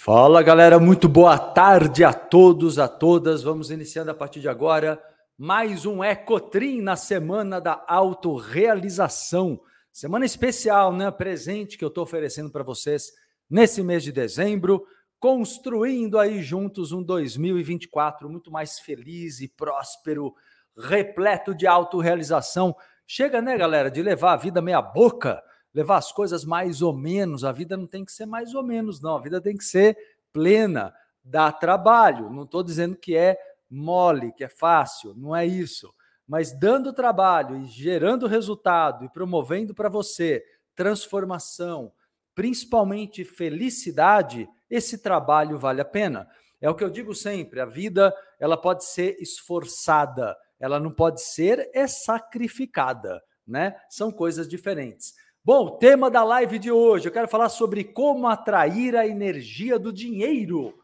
Fala galera, muito boa tarde a todos, a todas. Vamos iniciando a partir de agora mais um Ecotrim na semana da autorrealização. Semana especial, né? Presente que eu estou oferecendo para vocês nesse mês de dezembro, construindo aí juntos um 2024 muito mais feliz e próspero, repleto de autorrealização. Chega, né, galera, de levar a vida meia boca levar as coisas mais ou menos. A vida não tem que ser mais ou menos, não. A vida tem que ser plena, dá trabalho. Não estou dizendo que é mole, que é fácil, não é isso. Mas dando trabalho e gerando resultado e promovendo para você transformação, principalmente felicidade, esse trabalho vale a pena. É o que eu digo sempre, a vida ela pode ser esforçada, ela não pode ser é sacrificada, né? São coisas diferentes. Bom, tema da live de hoje, eu quero falar sobre como atrair a energia do dinheiro.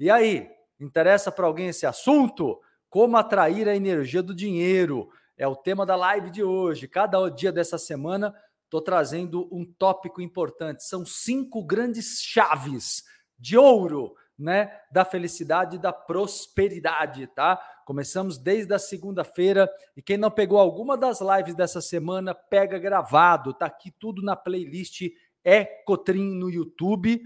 E aí, interessa para alguém esse assunto? Como atrair a energia do dinheiro? É o tema da live de hoje. Cada dia dessa semana estou trazendo um tópico importante. São cinco grandes chaves de ouro né, da felicidade e da prosperidade, tá? Começamos desde a segunda-feira e quem não pegou alguma das lives dessa semana, pega gravado, tá aqui tudo na playlist Ecotrim no YouTube.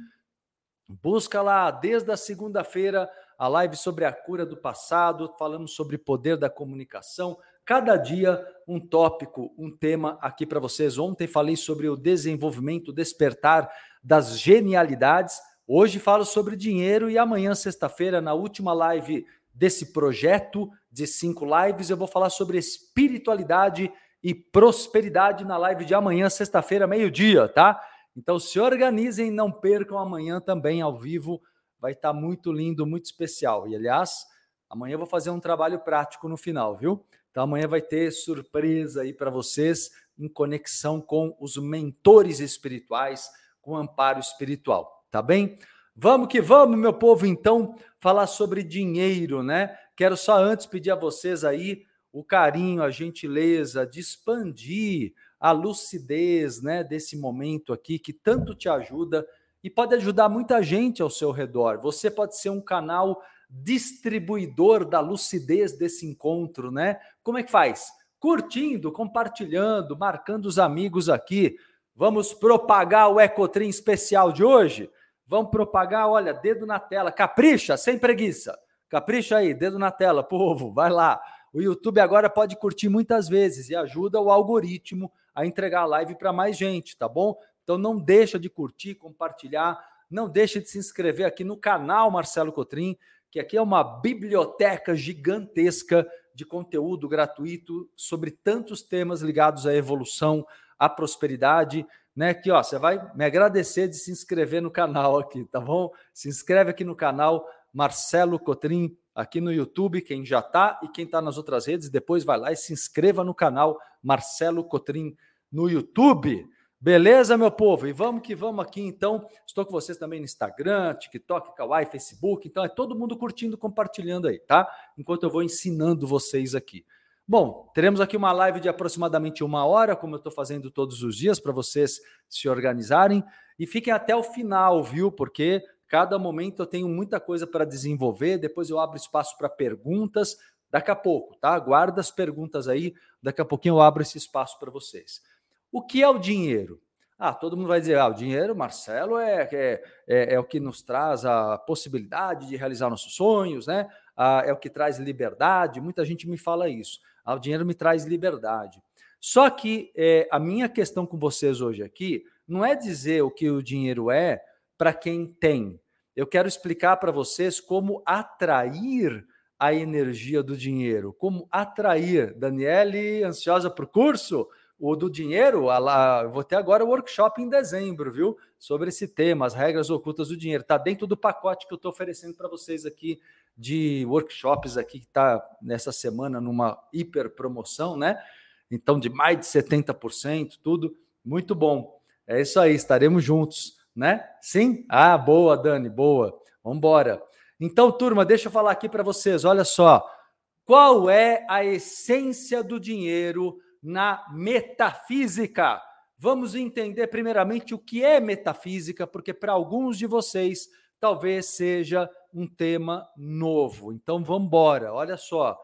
Busca lá desde a segunda-feira a live sobre a cura do passado, falamos sobre poder da comunicação. Cada dia um tópico, um tema aqui para vocês. Ontem falei sobre o desenvolvimento, despertar das genialidades. Hoje falo sobre dinheiro e amanhã, sexta-feira, na última live desse projeto de cinco lives, eu vou falar sobre espiritualidade e prosperidade na live de amanhã, sexta-feira, meio-dia, tá? Então se organizem, não percam amanhã também ao vivo, vai estar tá muito lindo, muito especial. E aliás, amanhã eu vou fazer um trabalho prático no final, viu? Então amanhã vai ter surpresa aí para vocês em conexão com os mentores espirituais, com amparo espiritual tá bem? Vamos que vamos, meu povo, então, falar sobre dinheiro, né? Quero só antes pedir a vocês aí o carinho, a gentileza de expandir a lucidez, né, desse momento aqui que tanto te ajuda e pode ajudar muita gente ao seu redor. Você pode ser um canal distribuidor da lucidez desse encontro, né? Como é que faz? Curtindo, compartilhando, marcando os amigos aqui. Vamos propagar o Ecotrim especial de hoje? Vamos propagar, olha, dedo na tela, capricha, sem preguiça. Capricha aí, dedo na tela, povo, vai lá. O YouTube agora pode curtir muitas vezes e ajuda o algoritmo a entregar a live para mais gente, tá bom? Então não deixa de curtir, compartilhar, não deixa de se inscrever aqui no canal Marcelo Cotrim, que aqui é uma biblioteca gigantesca de conteúdo gratuito sobre tantos temas ligados à evolução, à prosperidade né? Aqui, ó, você vai me agradecer de se inscrever no canal aqui, tá bom? Se inscreve aqui no canal Marcelo Cotrim aqui no YouTube, quem já tá e quem tá nas outras redes, depois vai lá e se inscreva no canal Marcelo Cotrim no YouTube. Beleza, meu povo? E vamos que vamos aqui, então. Estou com vocês também no Instagram, TikTok, Kawaii, Facebook. Então é todo mundo curtindo, compartilhando aí, tá? Enquanto eu vou ensinando vocês aqui. Bom, teremos aqui uma live de aproximadamente uma hora, como eu estou fazendo todos os dias, para vocês se organizarem. E fiquem até o final, viu? Porque cada momento eu tenho muita coisa para desenvolver. Depois eu abro espaço para perguntas. Daqui a pouco, tá? Guarda as perguntas aí. Daqui a pouquinho eu abro esse espaço para vocês. O que é o dinheiro? Ah, todo mundo vai dizer, ah, o dinheiro, Marcelo, é, é, é, é o que nos traz a possibilidade de realizar nossos sonhos, né? Ah, é o que traz liberdade. Muita gente me fala isso. O dinheiro me traz liberdade. Só que é, a minha questão com vocês hoje aqui não é dizer o que o dinheiro é para quem tem. Eu quero explicar para vocês como atrair a energia do dinheiro, como atrair. Daniele, ansiosa para o curso? O do dinheiro, lá, vou ter agora o workshop em dezembro, viu? Sobre esse tema, as regras ocultas do dinheiro. Está dentro do pacote que eu estou oferecendo para vocês aqui de workshops aqui que está nessa semana numa hiper promoção, né? Então, de mais de 70%, tudo muito bom. É isso aí, estaremos juntos, né? Sim? Ah, boa, Dani, boa. Vamos embora. Então, turma, deixa eu falar aqui para vocês. Olha só, qual é a essência do dinheiro na metafísica? Vamos entender primeiramente o que é metafísica, porque para alguns de vocês talvez seja um tema novo. Então vamos embora. Olha só,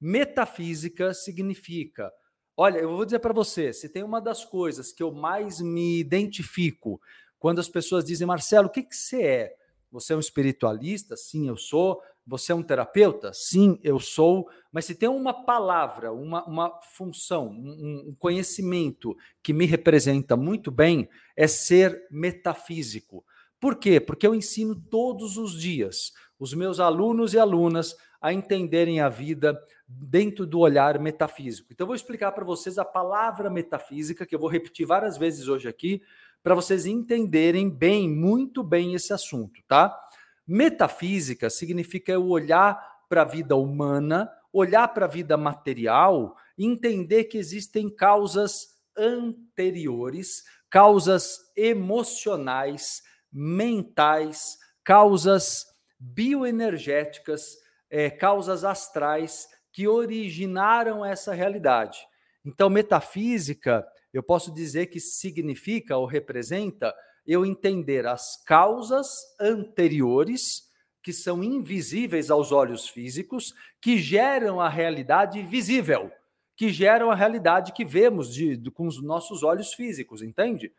metafísica significa Olha, eu vou dizer para você, se tem uma das coisas que eu mais me identifico quando as pessoas dizem, Marcelo, o que, que você é? Você é um espiritualista? Sim, eu sou. Você é um terapeuta? Sim, eu sou. Mas se tem uma palavra, uma, uma função, um, um conhecimento que me representa muito bem, é ser metafísico. Por quê? Porque eu ensino todos os dias os meus alunos e alunas a entenderem a vida dentro do olhar metafísico. Então, eu vou explicar para vocês a palavra metafísica, que eu vou repetir várias vezes hoje aqui, para vocês entenderem bem, muito bem esse assunto, tá? Metafísica significa o olhar para a vida humana, olhar para a vida material entender que existem causas anteriores, causas emocionais, mentais, causas bioenergéticas, é, causas astrais que originaram essa realidade. Então, metafísica, eu posso dizer que significa ou representa eu entender as causas anteriores, que são invisíveis aos olhos físicos, que geram a realidade visível, que geram a realidade que vemos de, de, com os nossos olhos físicos, entende?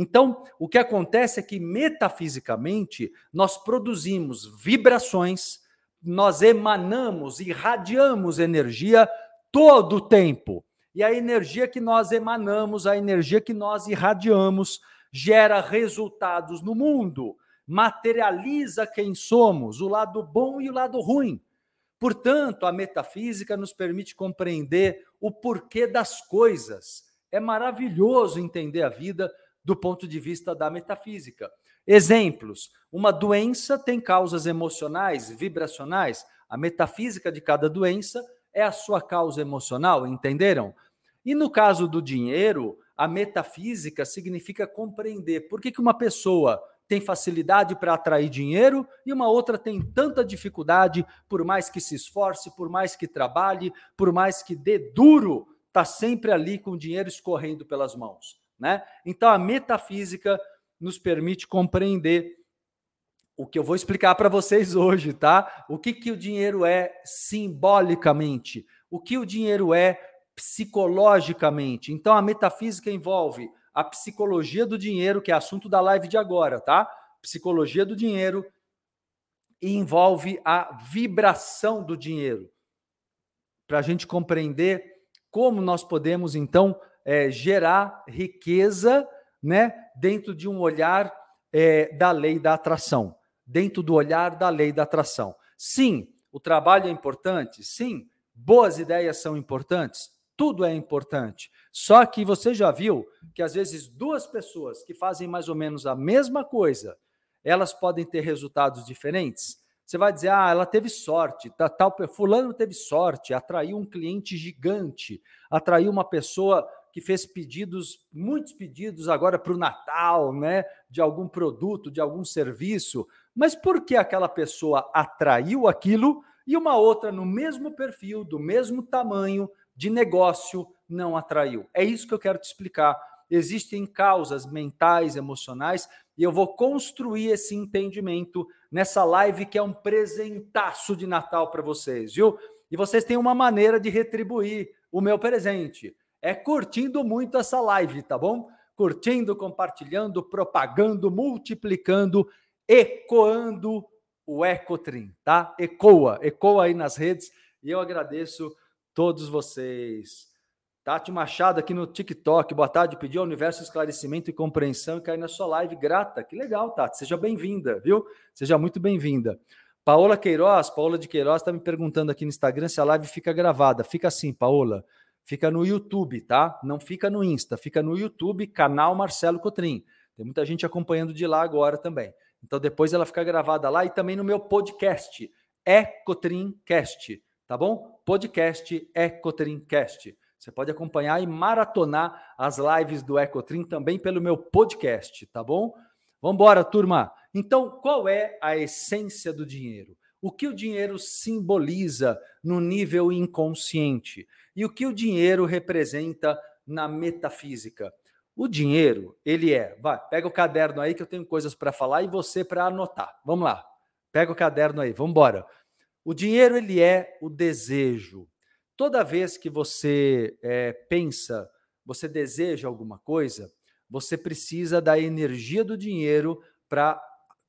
Então, o que acontece é que metafisicamente nós produzimos vibrações, nós emanamos, irradiamos energia todo o tempo. E a energia que nós emanamos, a energia que nós irradiamos, gera resultados no mundo, materializa quem somos, o lado bom e o lado ruim. Portanto, a metafísica nos permite compreender o porquê das coisas. É maravilhoso entender a vida do ponto de vista da metafísica. Exemplos: uma doença tem causas emocionais, vibracionais. A metafísica de cada doença é a sua causa emocional, entenderam? E no caso do dinheiro, a metafísica significa compreender por que, que uma pessoa tem facilidade para atrair dinheiro e uma outra tem tanta dificuldade, por mais que se esforce, por mais que trabalhe, por mais que dê duro, está sempre ali com o dinheiro escorrendo pelas mãos. Né? Então, a metafísica nos permite compreender o que eu vou explicar para vocês hoje, tá? O que, que o dinheiro é simbolicamente, o que o dinheiro é psicologicamente. Então, a metafísica envolve a psicologia do dinheiro, que é assunto da live de agora, tá? Psicologia do dinheiro e envolve a vibração do dinheiro, para a gente compreender como nós podemos, então, é, gerar riqueza né, dentro de um olhar é, da lei da atração, dentro do olhar da lei da atração. Sim, o trabalho é importante, sim, boas ideias são importantes, tudo é importante. Só que você já viu que às vezes duas pessoas que fazem mais ou menos a mesma coisa, elas podem ter resultados diferentes. Você vai dizer, ah, ela teve sorte, tal, fulano teve sorte, atraiu um cliente gigante, atraiu uma pessoa que fez pedidos, muitos pedidos agora para o Natal, né? De algum produto, de algum serviço. Mas por que aquela pessoa atraiu aquilo e uma outra no mesmo perfil, do mesmo tamanho de negócio, não atraiu? É isso que eu quero te explicar. Existem causas mentais, emocionais, e eu vou construir esse entendimento nessa live que é um presentaço de Natal para vocês, viu? E vocês têm uma maneira de retribuir o meu presente é curtindo muito essa live, tá bom? Curtindo, compartilhando, propagando, multiplicando, ecoando o Ecotrim, tá? Ecoa, ecoa aí nas redes e eu agradeço todos vocês. Tati Machado aqui no TikTok, boa tarde, pediu ao universo esclarecimento e compreensão e cair na sua live grata. Que legal, Tati, seja bem-vinda, viu? Seja muito bem-vinda. Paola Queiroz, Paola de Queiroz está me perguntando aqui no Instagram se a live fica gravada. Fica assim, Paola fica no YouTube, tá? Não fica no Insta, fica no YouTube, canal Marcelo Cotrim. Tem muita gente acompanhando de lá agora também. Então depois ela fica gravada lá e também no meu podcast, Ecotrimcast, tá bom? Podcast Ecotrimcast. Você pode acompanhar e maratonar as lives do Ecotrim também pelo meu podcast, tá bom? Vamos embora, turma. Então, qual é a essência do dinheiro? O que o dinheiro simboliza no nível inconsciente? E o que o dinheiro representa na metafísica? O dinheiro, ele é. Vai, pega o caderno aí que eu tenho coisas para falar e você para anotar. Vamos lá. Pega o caderno aí, vamos embora. O dinheiro, ele é o desejo. Toda vez que você é, pensa, você deseja alguma coisa, você precisa da energia do dinheiro para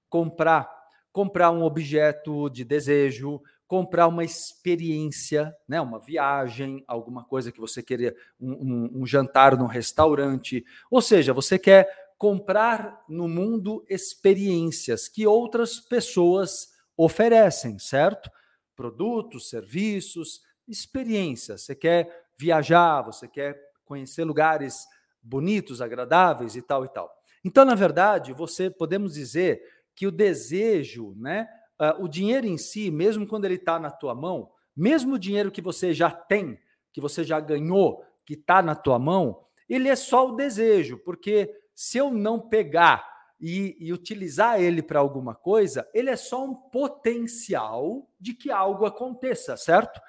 comprar. Comprar um objeto de desejo, comprar uma experiência, né, uma viagem, alguma coisa que você queria, um, um, um jantar num restaurante. Ou seja, você quer comprar no mundo experiências que outras pessoas oferecem, certo? Produtos, serviços, experiências. Você quer viajar, você quer conhecer lugares bonitos, agradáveis e tal e tal. Então, na verdade, você podemos dizer que o desejo, né, uh, o dinheiro em si, mesmo quando ele está na tua mão, mesmo o dinheiro que você já tem, que você já ganhou, que está na tua mão, ele é só o desejo, porque se eu não pegar e, e utilizar ele para alguma coisa, ele é só um potencial de que algo aconteça, certo?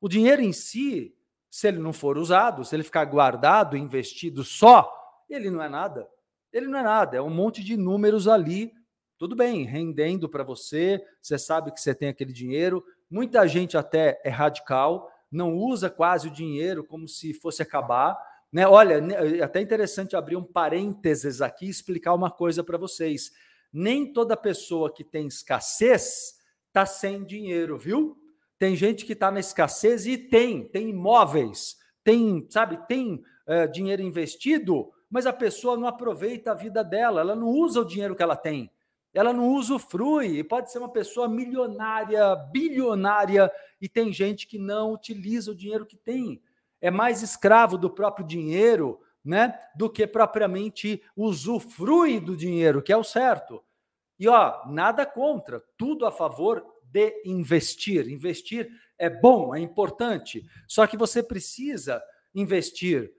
O dinheiro em si, se ele não for usado, se ele ficar guardado, investido só, ele não é nada. Ele não é nada, é um monte de números ali tudo bem, rendendo para você, você sabe que você tem aquele dinheiro. Muita gente até é radical, não usa quase o dinheiro como se fosse acabar. Né? Olha, é até interessante abrir um parênteses aqui e explicar uma coisa para vocês. Nem toda pessoa que tem escassez está sem dinheiro, viu? Tem gente que está na escassez e tem, tem imóveis, tem, sabe, tem é, dinheiro investido, mas a pessoa não aproveita a vida dela, ela não usa o dinheiro que ela tem ela não usufrui, pode ser uma pessoa milionária, bilionária, e tem gente que não utiliza o dinheiro que tem. É mais escravo do próprio dinheiro, né, do que propriamente usufrui do dinheiro, que é o certo. E ó, nada contra, tudo a favor de investir. Investir é bom, é importante, só que você precisa investir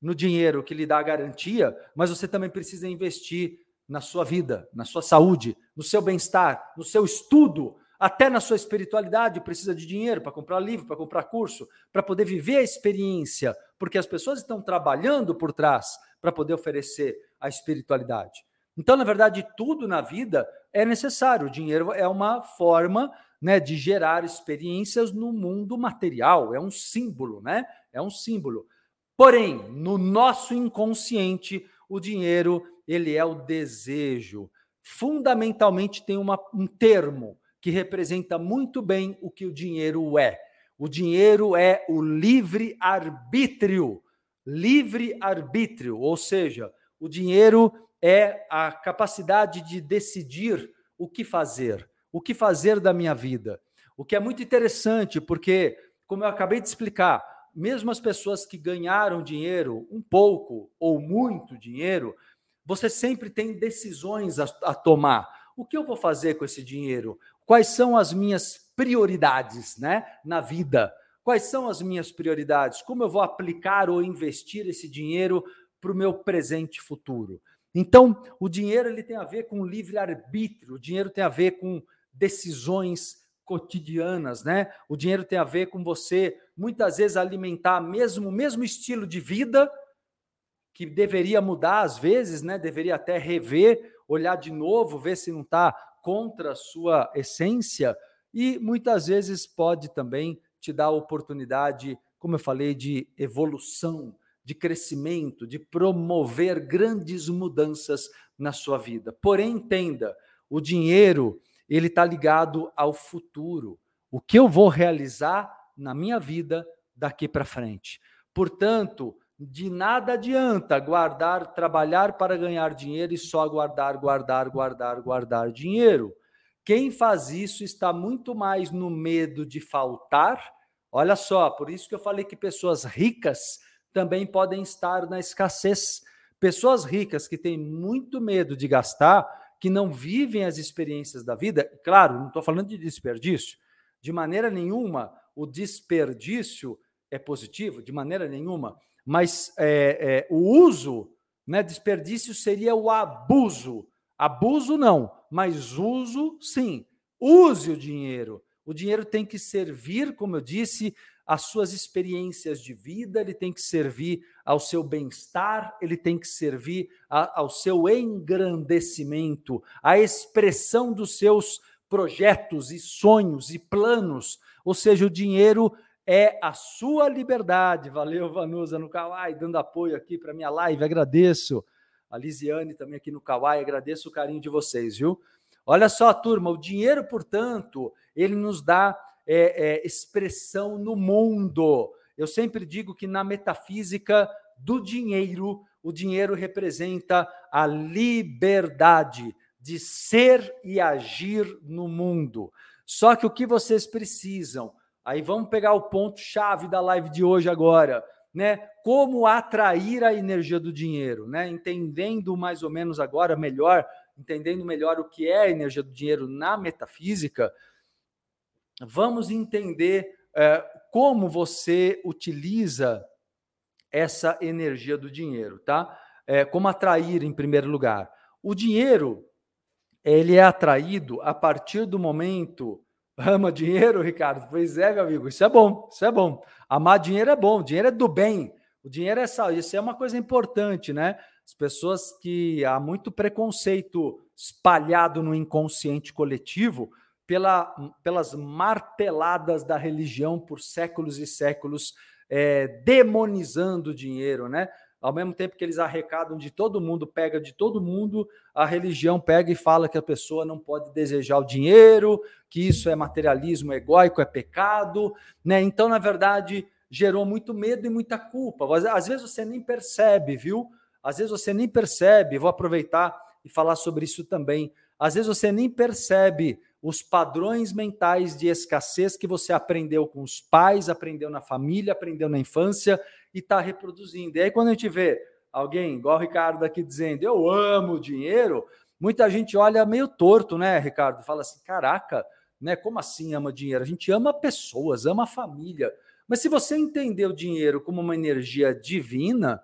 no dinheiro que lhe dá garantia, mas você também precisa investir na sua vida, na sua saúde, no seu bem-estar, no seu estudo, até na sua espiritualidade, precisa de dinheiro para comprar livro, para comprar curso, para poder viver a experiência, porque as pessoas estão trabalhando por trás para poder oferecer a espiritualidade. Então, na verdade, tudo na vida é necessário. O dinheiro é uma forma né, de gerar experiências no mundo material, é um símbolo, né? É um símbolo. Porém, no nosso inconsciente, o dinheiro ele é o desejo. Fundamentalmente tem uma, um termo que representa muito bem o que o dinheiro é. O dinheiro é o livre arbítrio. Livre arbítrio, ou seja, o dinheiro é a capacidade de decidir o que fazer, o que fazer da minha vida. O que é muito interessante, porque, como eu acabei de explicar, mesmo as pessoas que ganharam dinheiro, um pouco ou muito dinheiro, você sempre tem decisões a, a tomar. O que eu vou fazer com esse dinheiro? Quais são as minhas prioridades né, na vida? Quais são as minhas prioridades? Como eu vou aplicar ou investir esse dinheiro para o meu presente futuro? Então, o dinheiro ele tem a ver com livre-arbítrio, o dinheiro tem a ver com decisões cotidianas, né? O dinheiro tem a ver com você muitas vezes alimentar mesmo o mesmo estilo de vida que deveria mudar às vezes, né? Deveria até rever, olhar de novo, ver se não está contra a sua essência e muitas vezes pode também te dar a oportunidade, como eu falei, de evolução, de crescimento, de promover grandes mudanças na sua vida. Porém, entenda, o dinheiro ele está ligado ao futuro. O que eu vou realizar na minha vida daqui para frente. Portanto, de nada adianta guardar, trabalhar para ganhar dinheiro e só guardar, guardar, guardar, guardar dinheiro. Quem faz isso está muito mais no medo de faltar. Olha só, por isso que eu falei que pessoas ricas também podem estar na escassez. Pessoas ricas que têm muito medo de gastar, que não vivem as experiências da vida, claro, não estou falando de desperdício, de maneira nenhuma o desperdício é positivo, de maneira nenhuma mas é, é, o uso, né, desperdício seria o abuso. Abuso não, mas uso sim. Use o dinheiro. O dinheiro tem que servir, como eu disse, às suas experiências de vida, ele tem que servir ao seu bem-estar, ele tem que servir a, ao seu engrandecimento, à expressão dos seus projetos e sonhos e planos. Ou seja, o dinheiro é a sua liberdade. Valeu, Vanusa, no Kawaii, dando apoio aqui para minha live, agradeço. A Lisiane também aqui no Kawaii, agradeço o carinho de vocês, viu? Olha só, turma, o dinheiro, portanto, ele nos dá é, é, expressão no mundo. Eu sempre digo que na metafísica do dinheiro, o dinheiro representa a liberdade de ser e agir no mundo. Só que o que vocês precisam? Aí vamos pegar o ponto chave da live de hoje agora, né? Como atrair a energia do dinheiro, né? Entendendo mais ou menos agora melhor, entendendo melhor o que é a energia do dinheiro na metafísica, vamos entender é, como você utiliza essa energia do dinheiro, tá? É, como atrair em primeiro lugar. O dinheiro ele é atraído a partir do momento ama dinheiro, Ricardo. Pois é, meu amigo, isso é bom, isso é bom. Amar dinheiro é bom, dinheiro é do bem. O dinheiro é saúde, isso é uma coisa importante, né? As pessoas que há muito preconceito espalhado no inconsciente coletivo pela, pelas marteladas da religião por séculos e séculos, é, demonizando o dinheiro, né? Ao mesmo tempo que eles arrecadam de todo mundo, pega de todo mundo, a religião pega e fala que a pessoa não pode desejar o dinheiro, que isso é materialismo egóico, é pecado, né? Então, na verdade, gerou muito medo e muita culpa. Às vezes você nem percebe, viu? Às vezes você nem percebe. Vou aproveitar e falar sobre isso também. Às vezes você nem percebe os padrões mentais de escassez que você aprendeu com os pais, aprendeu na família, aprendeu na infância e está reproduzindo. E aí, quando a gente vê alguém, igual o Ricardo aqui dizendo, eu amo dinheiro, muita gente olha meio torto, né, Ricardo? Fala assim: caraca, né? Como assim ama dinheiro? A gente ama pessoas, ama família. Mas se você entender o dinheiro como uma energia divina,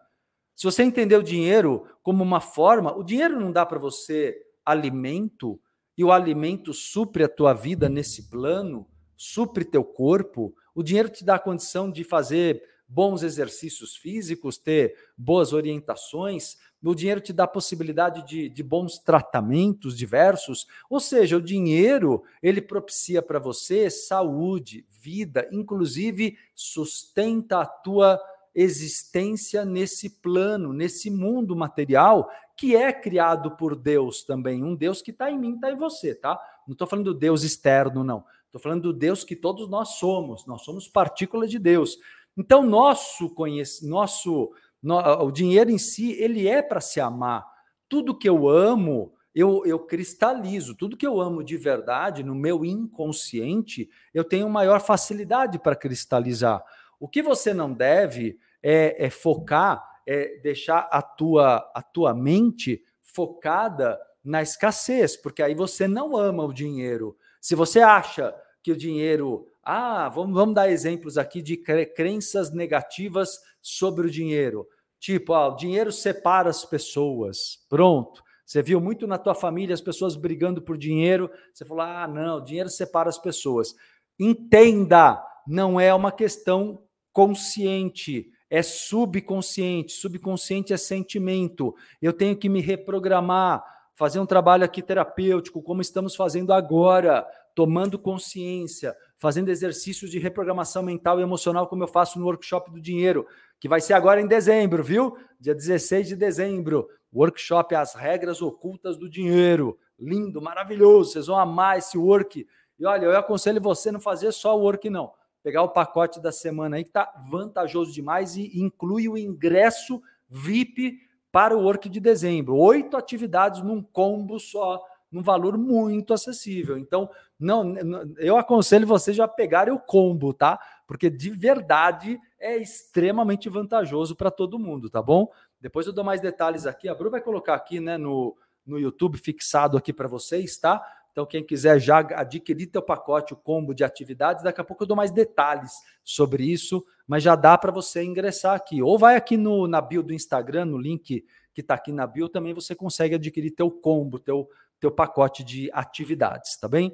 se você entender o dinheiro como uma forma, o dinheiro não dá para você alimento, e o alimento supre a tua vida nesse plano, supre teu corpo, o dinheiro te dá a condição de fazer bons exercícios físicos, ter boas orientações, o dinheiro te dá possibilidade de, de bons tratamentos diversos, ou seja, o dinheiro ele propicia para você saúde, vida, inclusive sustenta a tua existência nesse plano, nesse mundo material que é criado por Deus também, um Deus que está em mim, está em você, tá? Não estou falando do Deus externo, não. Estou falando do Deus que todos nós somos. Nós somos partículas de Deus. Então, nosso conhecimento, nosso, no, o dinheiro em si, ele é para se amar. Tudo que eu amo, eu, eu cristalizo. Tudo que eu amo de verdade, no meu inconsciente, eu tenho maior facilidade para cristalizar. O que você não deve é, é focar é, deixar a tua, a tua mente focada na escassez, porque aí você não ama o dinheiro. Se você acha que o dinheiro. Ah, vamos, vamos dar exemplos aqui de crenças negativas sobre o dinheiro. Tipo, o dinheiro separa as pessoas. Pronto. Você viu muito na tua família as pessoas brigando por dinheiro. Você falou: ah, não, o dinheiro separa as pessoas. Entenda, não é uma questão consciente é subconsciente, subconsciente é sentimento. Eu tenho que me reprogramar, fazer um trabalho aqui terapêutico, como estamos fazendo agora, tomando consciência, fazendo exercícios de reprogramação mental e emocional, como eu faço no workshop do dinheiro, que vai ser agora em dezembro, viu? Dia 16 de dezembro. Workshop As Regras Ocultas do Dinheiro. Lindo, maravilhoso. Vocês vão amar esse work. E olha, eu aconselho você não fazer só o work, não pegar o pacote da semana aí que está vantajoso demais e inclui o ingresso VIP para o Work de dezembro. Oito atividades num combo só, num valor muito acessível. Então, não, eu aconselho vocês já pegarem o combo, tá? Porque de verdade é extremamente vantajoso para todo mundo, tá bom? Depois eu dou mais detalhes aqui. A Bru vai colocar aqui, né, no, no YouTube fixado aqui para vocês, tá? Então, quem quiser já adquirir teu pacote, o combo de atividades, daqui a pouco eu dou mais detalhes sobre isso, mas já dá para você ingressar aqui. Ou vai aqui no, na bio do Instagram, no link que está aqui na bio, também você consegue adquirir teu combo, teu, teu pacote de atividades, tá bem?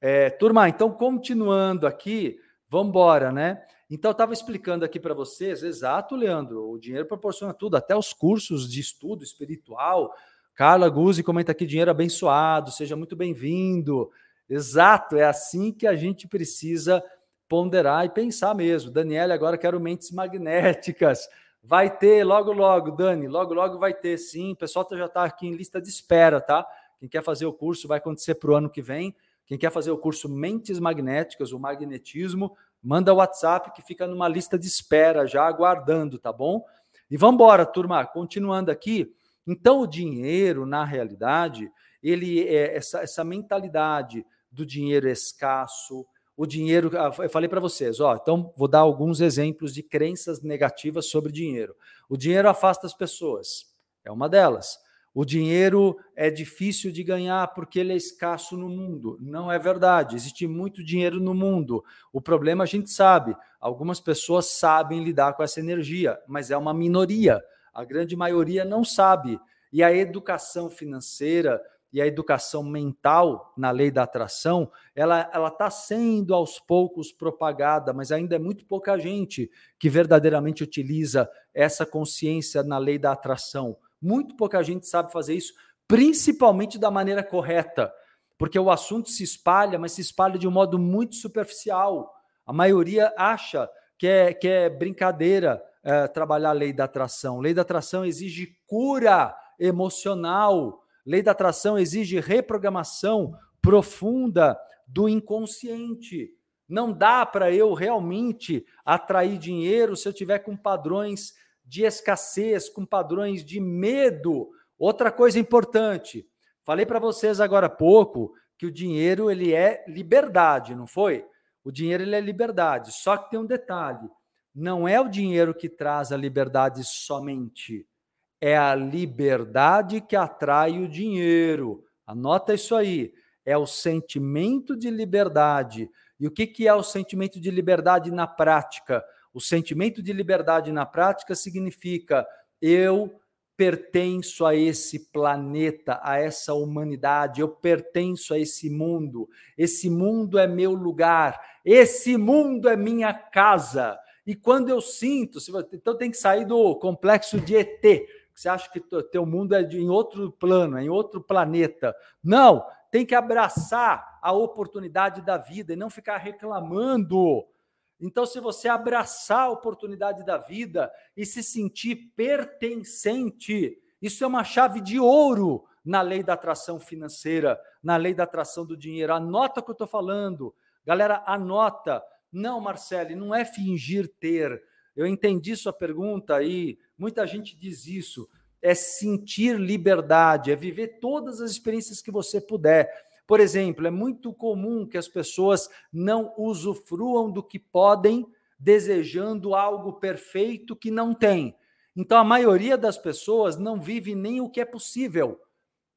É, turma, então, continuando aqui, Vamos embora, né? Então, eu estava explicando aqui para vocês, exato, Leandro, o dinheiro proporciona tudo, até os cursos de estudo espiritual. Carla Guzzi comenta aqui, dinheiro abençoado, seja muito bem-vindo. Exato, é assim que a gente precisa ponderar e pensar mesmo. Daniela, agora quero mentes magnéticas. Vai ter logo, logo, Dani, logo, logo vai ter sim. O pessoal já está aqui em lista de espera, tá? Quem quer fazer o curso vai acontecer para o ano que vem. Quem quer fazer o curso Mentes Magnéticas, o magnetismo, manda o WhatsApp que fica numa lista de espera já aguardando, tá bom? E vamos embora, turma, continuando aqui. Então, o dinheiro, na realidade, ele é essa, essa mentalidade do dinheiro escasso, o dinheiro. Ah, eu falei para vocês, ó, então vou dar alguns exemplos de crenças negativas sobre dinheiro. O dinheiro afasta as pessoas, é uma delas. O dinheiro é difícil de ganhar porque ele é escasso no mundo. Não é verdade. Existe muito dinheiro no mundo. O problema a gente sabe. Algumas pessoas sabem lidar com essa energia, mas é uma minoria. A grande maioria não sabe. E a educação financeira e a educação mental na lei da atração, ela ela está sendo aos poucos propagada, mas ainda é muito pouca gente que verdadeiramente utiliza essa consciência na lei da atração. Muito pouca gente sabe fazer isso, principalmente da maneira correta, porque o assunto se espalha, mas se espalha de um modo muito superficial. A maioria acha que é, que é brincadeira é, trabalhar a lei da atração. Lei da atração exige cura emocional. Lei da atração exige reprogramação profunda do inconsciente. Não dá para eu realmente atrair dinheiro se eu tiver com padrões de escassez, com padrões de medo. Outra coisa importante, falei para vocês agora há pouco que o dinheiro ele é liberdade, não foi? O dinheiro ele é liberdade. Só que tem um detalhe: não é o dinheiro que traz a liberdade somente, é a liberdade que atrai o dinheiro. Anota isso aí. É o sentimento de liberdade. E o que, que é o sentimento de liberdade na prática? O sentimento de liberdade na prática significa eu pertenço a esse planeta, a essa humanidade, eu pertenço a esse mundo, esse mundo é meu lugar, esse mundo é minha casa. E quando eu sinto, então tem que sair do complexo de ET, que você acha que teu mundo é em outro plano, é em outro planeta. Não, tem que abraçar a oportunidade da vida e não ficar reclamando então, se você abraçar a oportunidade da vida e se sentir pertencente, isso é uma chave de ouro na lei da atração financeira, na lei da atração do dinheiro. Anota o que eu estou falando. Galera, anota. Não, Marcele, não é fingir ter. Eu entendi sua pergunta aí. Muita gente diz isso. É sentir liberdade, é viver todas as experiências que você puder. Por exemplo, é muito comum que as pessoas não usufruam do que podem, desejando algo perfeito que não tem. Então, a maioria das pessoas não vive nem o que é possível.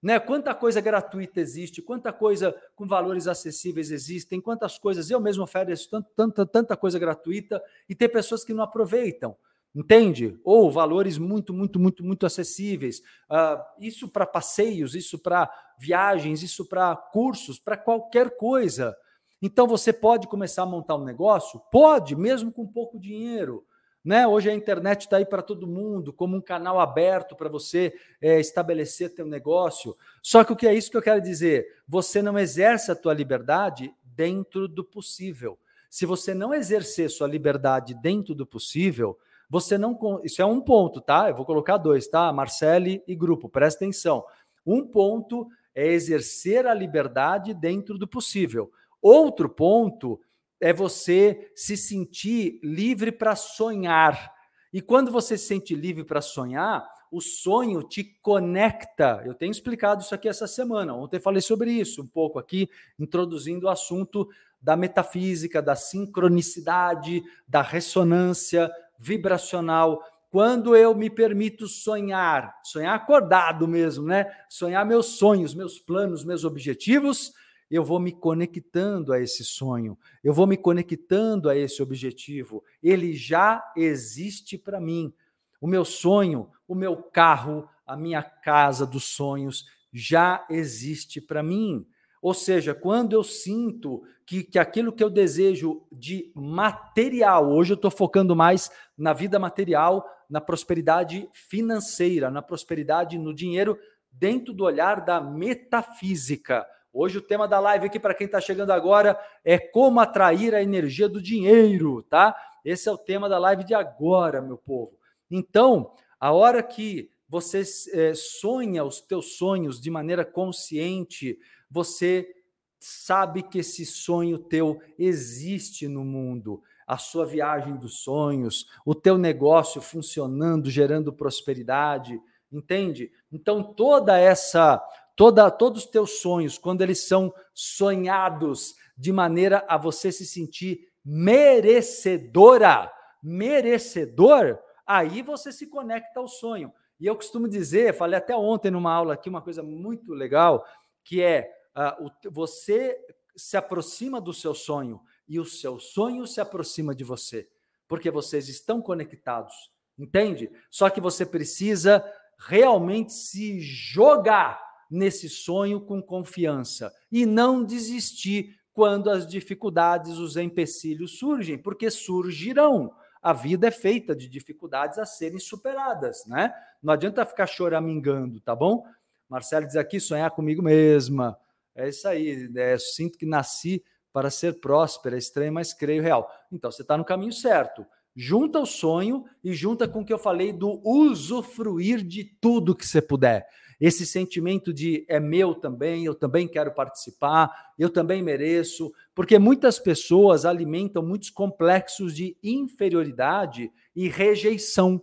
Né? Quanta coisa gratuita existe, quanta coisa com valores acessíveis existem, quantas coisas eu mesmo ofereço tanta, tanta coisa gratuita e tem pessoas que não aproveitam. Entende? Ou valores muito, muito, muito, muito acessíveis. Uh, isso para passeios, isso para viagens, isso para cursos, para qualquer coisa. Então você pode começar a montar um negócio? Pode, mesmo com pouco dinheiro. Né? Hoje a internet está aí para todo mundo, como um canal aberto para você é, estabelecer teu negócio. Só que o que é isso que eu quero dizer? Você não exerce a tua liberdade dentro do possível. Se você não exercer sua liberdade dentro do possível, você não. Isso é um ponto, tá? Eu vou colocar dois, tá? Marcele e grupo, presta atenção. Um ponto é exercer a liberdade dentro do possível. Outro ponto é você se sentir livre para sonhar. E quando você se sente livre para sonhar, o sonho te conecta. Eu tenho explicado isso aqui essa semana. Ontem falei sobre isso um pouco aqui, introduzindo o assunto da metafísica, da sincronicidade, da ressonância vibracional quando eu me permito sonhar, sonhar acordado mesmo, né? Sonhar meus sonhos, meus planos, meus objetivos, eu vou me conectando a esse sonho, eu vou me conectando a esse objetivo. Ele já existe para mim. O meu sonho, o meu carro, a minha casa dos sonhos já existe para mim. Ou seja, quando eu sinto que, que aquilo que eu desejo de material, hoje eu estou focando mais na vida material, na prosperidade financeira, na prosperidade no dinheiro, dentro do olhar da metafísica. Hoje o tema da live aqui para quem está chegando agora é como atrair a energia do dinheiro, tá? Esse é o tema da live de agora, meu povo. Então, a hora que você é, sonha os teus sonhos de maneira consciente, você sabe que esse sonho teu existe no mundo, a sua viagem dos sonhos, o teu negócio funcionando, gerando prosperidade, entende? Então toda essa toda todos os teus sonhos, quando eles são sonhados de maneira a você se sentir merecedora, merecedor, aí você se conecta ao sonho. E eu costumo dizer, falei até ontem numa aula aqui uma coisa muito legal, que é uh, o, você se aproxima do seu sonho e o seu sonho se aproxima de você, porque vocês estão conectados, entende? Só que você precisa realmente se jogar nesse sonho com confiança e não desistir quando as dificuldades, os empecilhos surgem, porque surgirão. A vida é feita de dificuldades a serem superadas, né? Não adianta ficar choramingando, tá bom? Marcelo diz aqui: sonhar comigo mesma. É isso aí. É, sinto que nasci para ser próspera, estranho, mas creio real. Então, você está no caminho certo. Junta o sonho e junta com o que eu falei do usufruir de tudo que você puder esse sentimento de é meu também, eu também quero participar, eu também mereço, porque muitas pessoas alimentam muitos complexos de inferioridade e rejeição.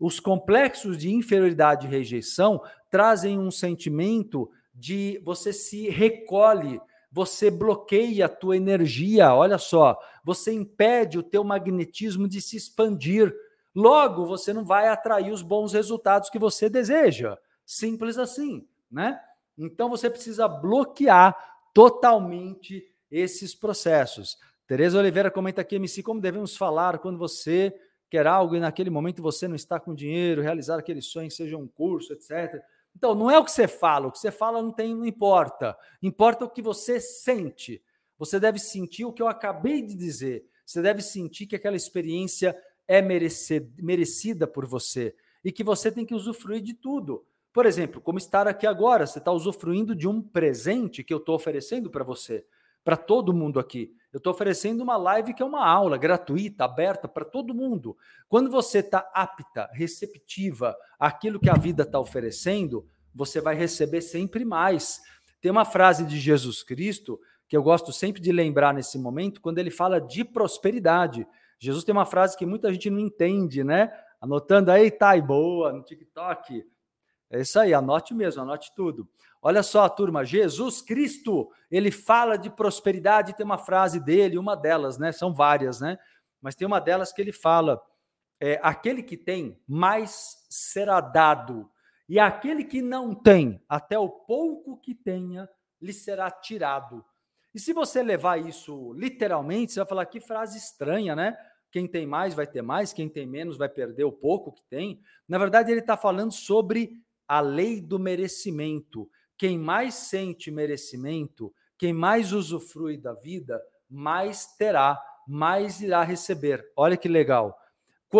Os complexos de inferioridade e rejeição trazem um sentimento de você se recolhe, você bloqueia a tua energia, olha só, você impede o teu magnetismo de se expandir. Logo, você não vai atrair os bons resultados que você deseja. Simples assim, né? Então você precisa bloquear totalmente esses processos. Tereza Oliveira comenta aqui, MC, como devemos falar quando você quer algo e naquele momento você não está com dinheiro, realizar aquele sonho, seja um curso, etc. Então, não é o que você fala, o que você fala não tem, não importa. Importa o que você sente. Você deve sentir o que eu acabei de dizer. Você deve sentir que aquela experiência é merecida por você e que você tem que usufruir de tudo. Por exemplo, como estar aqui agora, você está usufruindo de um presente que eu estou oferecendo para você, para todo mundo aqui. Eu estou oferecendo uma live que é uma aula gratuita, aberta para todo mundo. Quando você está apta, receptiva àquilo que a vida está oferecendo, você vai receber sempre mais. Tem uma frase de Jesus Cristo que eu gosto sempre de lembrar nesse momento, quando ele fala de prosperidade. Jesus tem uma frase que muita gente não entende, né? Anotando aí, tá aí, boa, no TikTok. É isso aí, anote mesmo, anote tudo. Olha só, turma, Jesus Cristo, ele fala de prosperidade, tem uma frase dele, uma delas, né? São várias, né? Mas tem uma delas que ele fala: é, aquele que tem, mais será dado, e aquele que não tem, até o pouco que tenha, lhe será tirado. E se você levar isso literalmente, você vai falar que frase estranha, né? Quem tem mais vai ter mais, quem tem menos vai perder o pouco que tem. Na verdade, ele está falando sobre a lei do merecimento. Quem mais sente merecimento, quem mais usufrui da vida, mais terá, mais irá receber. Olha que legal.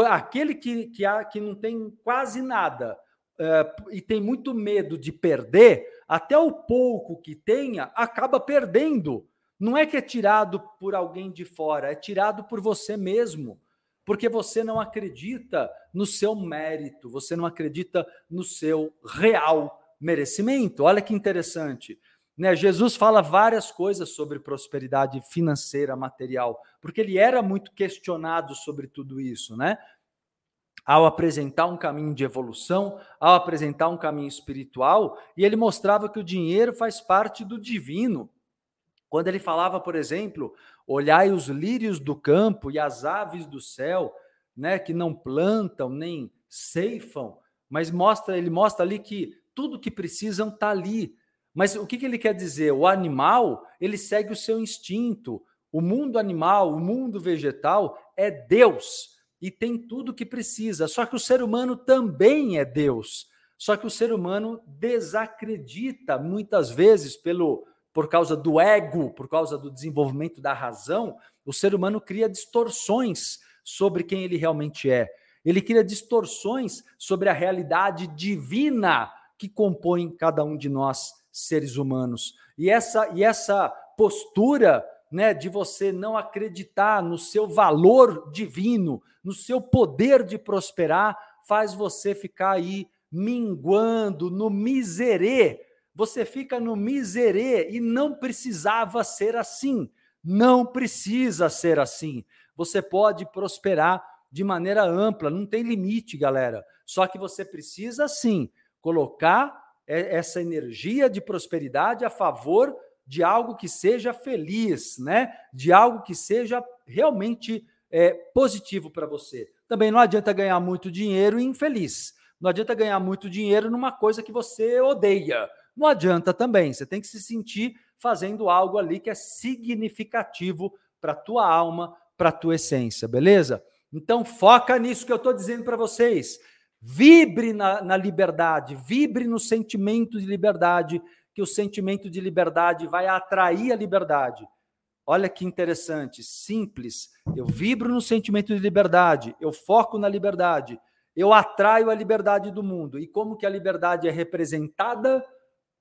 Aquele que, que, há, que não tem quase nada é, e tem muito medo de perder, até o pouco que tenha, acaba perdendo. Não é que é tirado por alguém de fora, é tirado por você mesmo porque você não acredita no seu mérito, você não acredita no seu real merecimento. Olha que interessante. Né? Jesus fala várias coisas sobre prosperidade financeira, material, porque ele era muito questionado sobre tudo isso, né? Ao apresentar um caminho de evolução, ao apresentar um caminho espiritual, e ele mostrava que o dinheiro faz parte do divino. Quando ele falava, por exemplo, olhai os lírios do campo e as aves do céu, né, que não plantam nem ceifam, mas mostra, ele mostra ali que tudo que precisam está ali. Mas o que, que ele quer dizer? O animal, ele segue o seu instinto. O mundo animal, o mundo vegetal é Deus e tem tudo que precisa. Só que o ser humano também é Deus. Só que o ser humano desacredita muitas vezes pelo por causa do ego, por causa do desenvolvimento da razão, o ser humano cria distorções sobre quem ele realmente é. Ele cria distorções sobre a realidade divina que compõe cada um de nós, seres humanos. E essa, e essa postura né, de você não acreditar no seu valor divino, no seu poder de prosperar, faz você ficar aí minguando no miserê você fica no miserê e não precisava ser assim. Não precisa ser assim. Você pode prosperar de maneira ampla, não tem limite, galera. Só que você precisa sim colocar essa energia de prosperidade a favor de algo que seja feliz, né? De algo que seja realmente é, positivo para você. Também não adianta ganhar muito dinheiro infeliz. Não adianta ganhar muito dinheiro numa coisa que você odeia não adianta também. Você tem que se sentir fazendo algo ali que é significativo para tua alma, para tua essência, beleza? Então foca nisso que eu estou dizendo para vocês. Vibre na, na liberdade, vibre no sentimento de liberdade, que o sentimento de liberdade vai atrair a liberdade. Olha que interessante, simples. Eu vibro no sentimento de liberdade, eu foco na liberdade, eu atraio a liberdade do mundo. E como que a liberdade é representada?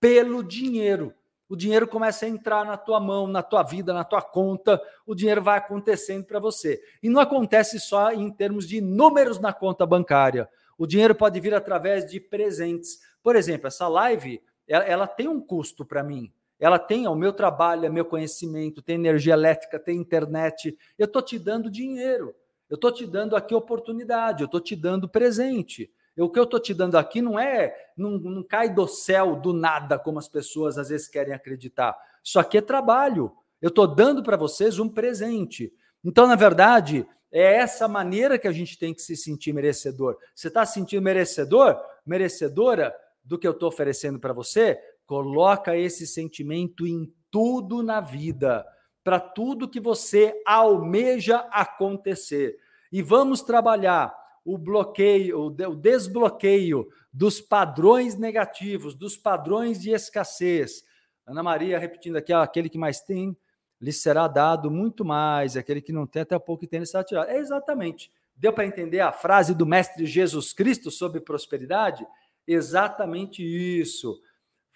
pelo dinheiro. O dinheiro começa a entrar na tua mão, na tua vida, na tua conta, o dinheiro vai acontecendo para você. E não acontece só em termos de números na conta bancária. O dinheiro pode vir através de presentes. Por exemplo, essa live, ela, ela tem um custo para mim. Ela tem o meu trabalho, é meu conhecimento, tem energia elétrica, tem internet. Eu estou te dando dinheiro. Eu estou te dando aqui oportunidade, eu estou te dando presente. O que eu estou te dando aqui não é, não, não cai do céu do nada, como as pessoas às vezes querem acreditar. Isso aqui é trabalho. Eu estou dando para vocês um presente. Então, na verdade, é essa maneira que a gente tem que se sentir merecedor. Você está se sentindo merecedor, merecedora do que eu estou oferecendo para você? Coloca esse sentimento em tudo na vida, para tudo que você almeja acontecer. E vamos trabalhar o bloqueio, o desbloqueio dos padrões negativos, dos padrões de escassez. Ana Maria repetindo aqui, aquele que mais tem, lhe será dado muito mais, aquele que não tem, até pouco tem, lhe será tirado. É exatamente. Deu para entender a frase do Mestre Jesus Cristo sobre prosperidade? Exatamente isso.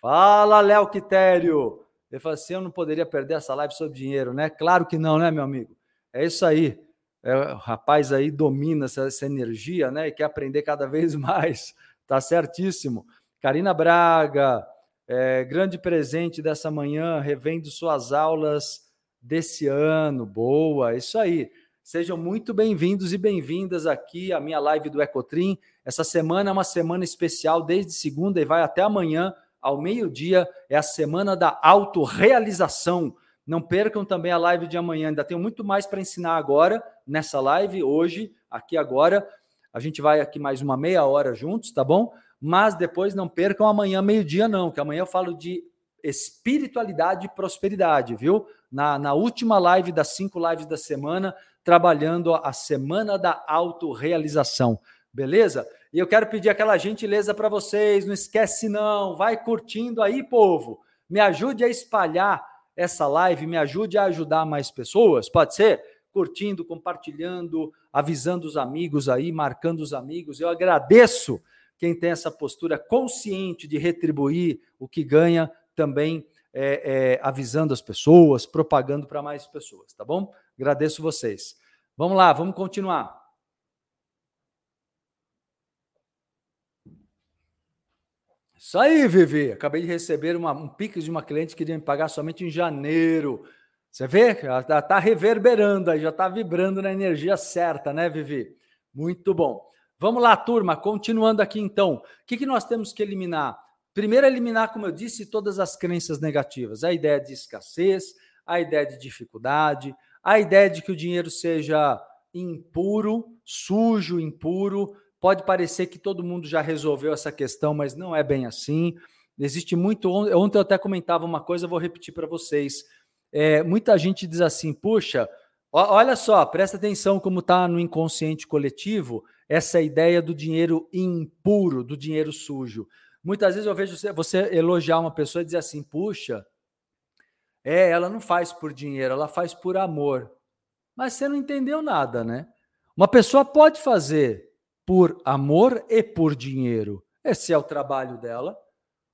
Fala, Léo Quitério. Ele falou assim: eu não poderia perder essa live sobre dinheiro, né? Claro que não, né, meu amigo? É isso aí é, o rapaz aí domina essa, essa, energia, né? E quer aprender cada vez mais. Tá certíssimo. Karina Braga, é, grande presente dessa manhã, revendo suas aulas desse ano. Boa, isso aí. Sejam muito bem-vindos e bem-vindas aqui à minha live do Ecotrim. Essa semana é uma semana especial, desde segunda e vai até amanhã, ao meio-dia. É a semana da autorrealização. Não percam também a live de amanhã, ainda tenho muito mais para ensinar agora nessa live, hoje, aqui agora. A gente vai aqui mais uma meia hora juntos, tá bom? Mas depois não percam amanhã, meio-dia, não, que amanhã eu falo de espiritualidade e prosperidade, viu? Na, na última live das cinco lives da semana, trabalhando a semana da autorrealização, beleza? E eu quero pedir aquela gentileza para vocês, não esquece não, vai curtindo aí, povo. Me ajude a espalhar essa live, me ajude a ajudar mais pessoas, pode ser? Curtindo, compartilhando, avisando os amigos aí, marcando os amigos. Eu agradeço quem tem essa postura consciente de retribuir o que ganha, também é, é, avisando as pessoas, propagando para mais pessoas, tá bom? Agradeço vocês. Vamos lá, vamos continuar. Isso aí, Vivi. Acabei de receber uma, um pique de uma cliente que queria me pagar somente em janeiro. Você vê? Ela está tá reverberando aí, já está vibrando na energia certa, né, Vivi? Muito bom. Vamos lá, turma. Continuando aqui, então. O que, que nós temos que eliminar? Primeiro, eliminar, como eu disse, todas as crenças negativas. A ideia de escassez, a ideia de dificuldade, a ideia de que o dinheiro seja impuro, sujo, impuro, Pode parecer que todo mundo já resolveu essa questão, mas não é bem assim. Existe muito. Ontem eu até comentava uma coisa, vou repetir para vocês. É, muita gente diz assim: puxa, olha só, presta atenção como está no inconsciente coletivo essa ideia do dinheiro impuro, do dinheiro sujo. Muitas vezes eu vejo você, você elogiar uma pessoa e dizer assim: puxa, É, ela não faz por dinheiro, ela faz por amor. Mas você não entendeu nada, né? Uma pessoa pode fazer por amor e por dinheiro. Esse é o trabalho dela.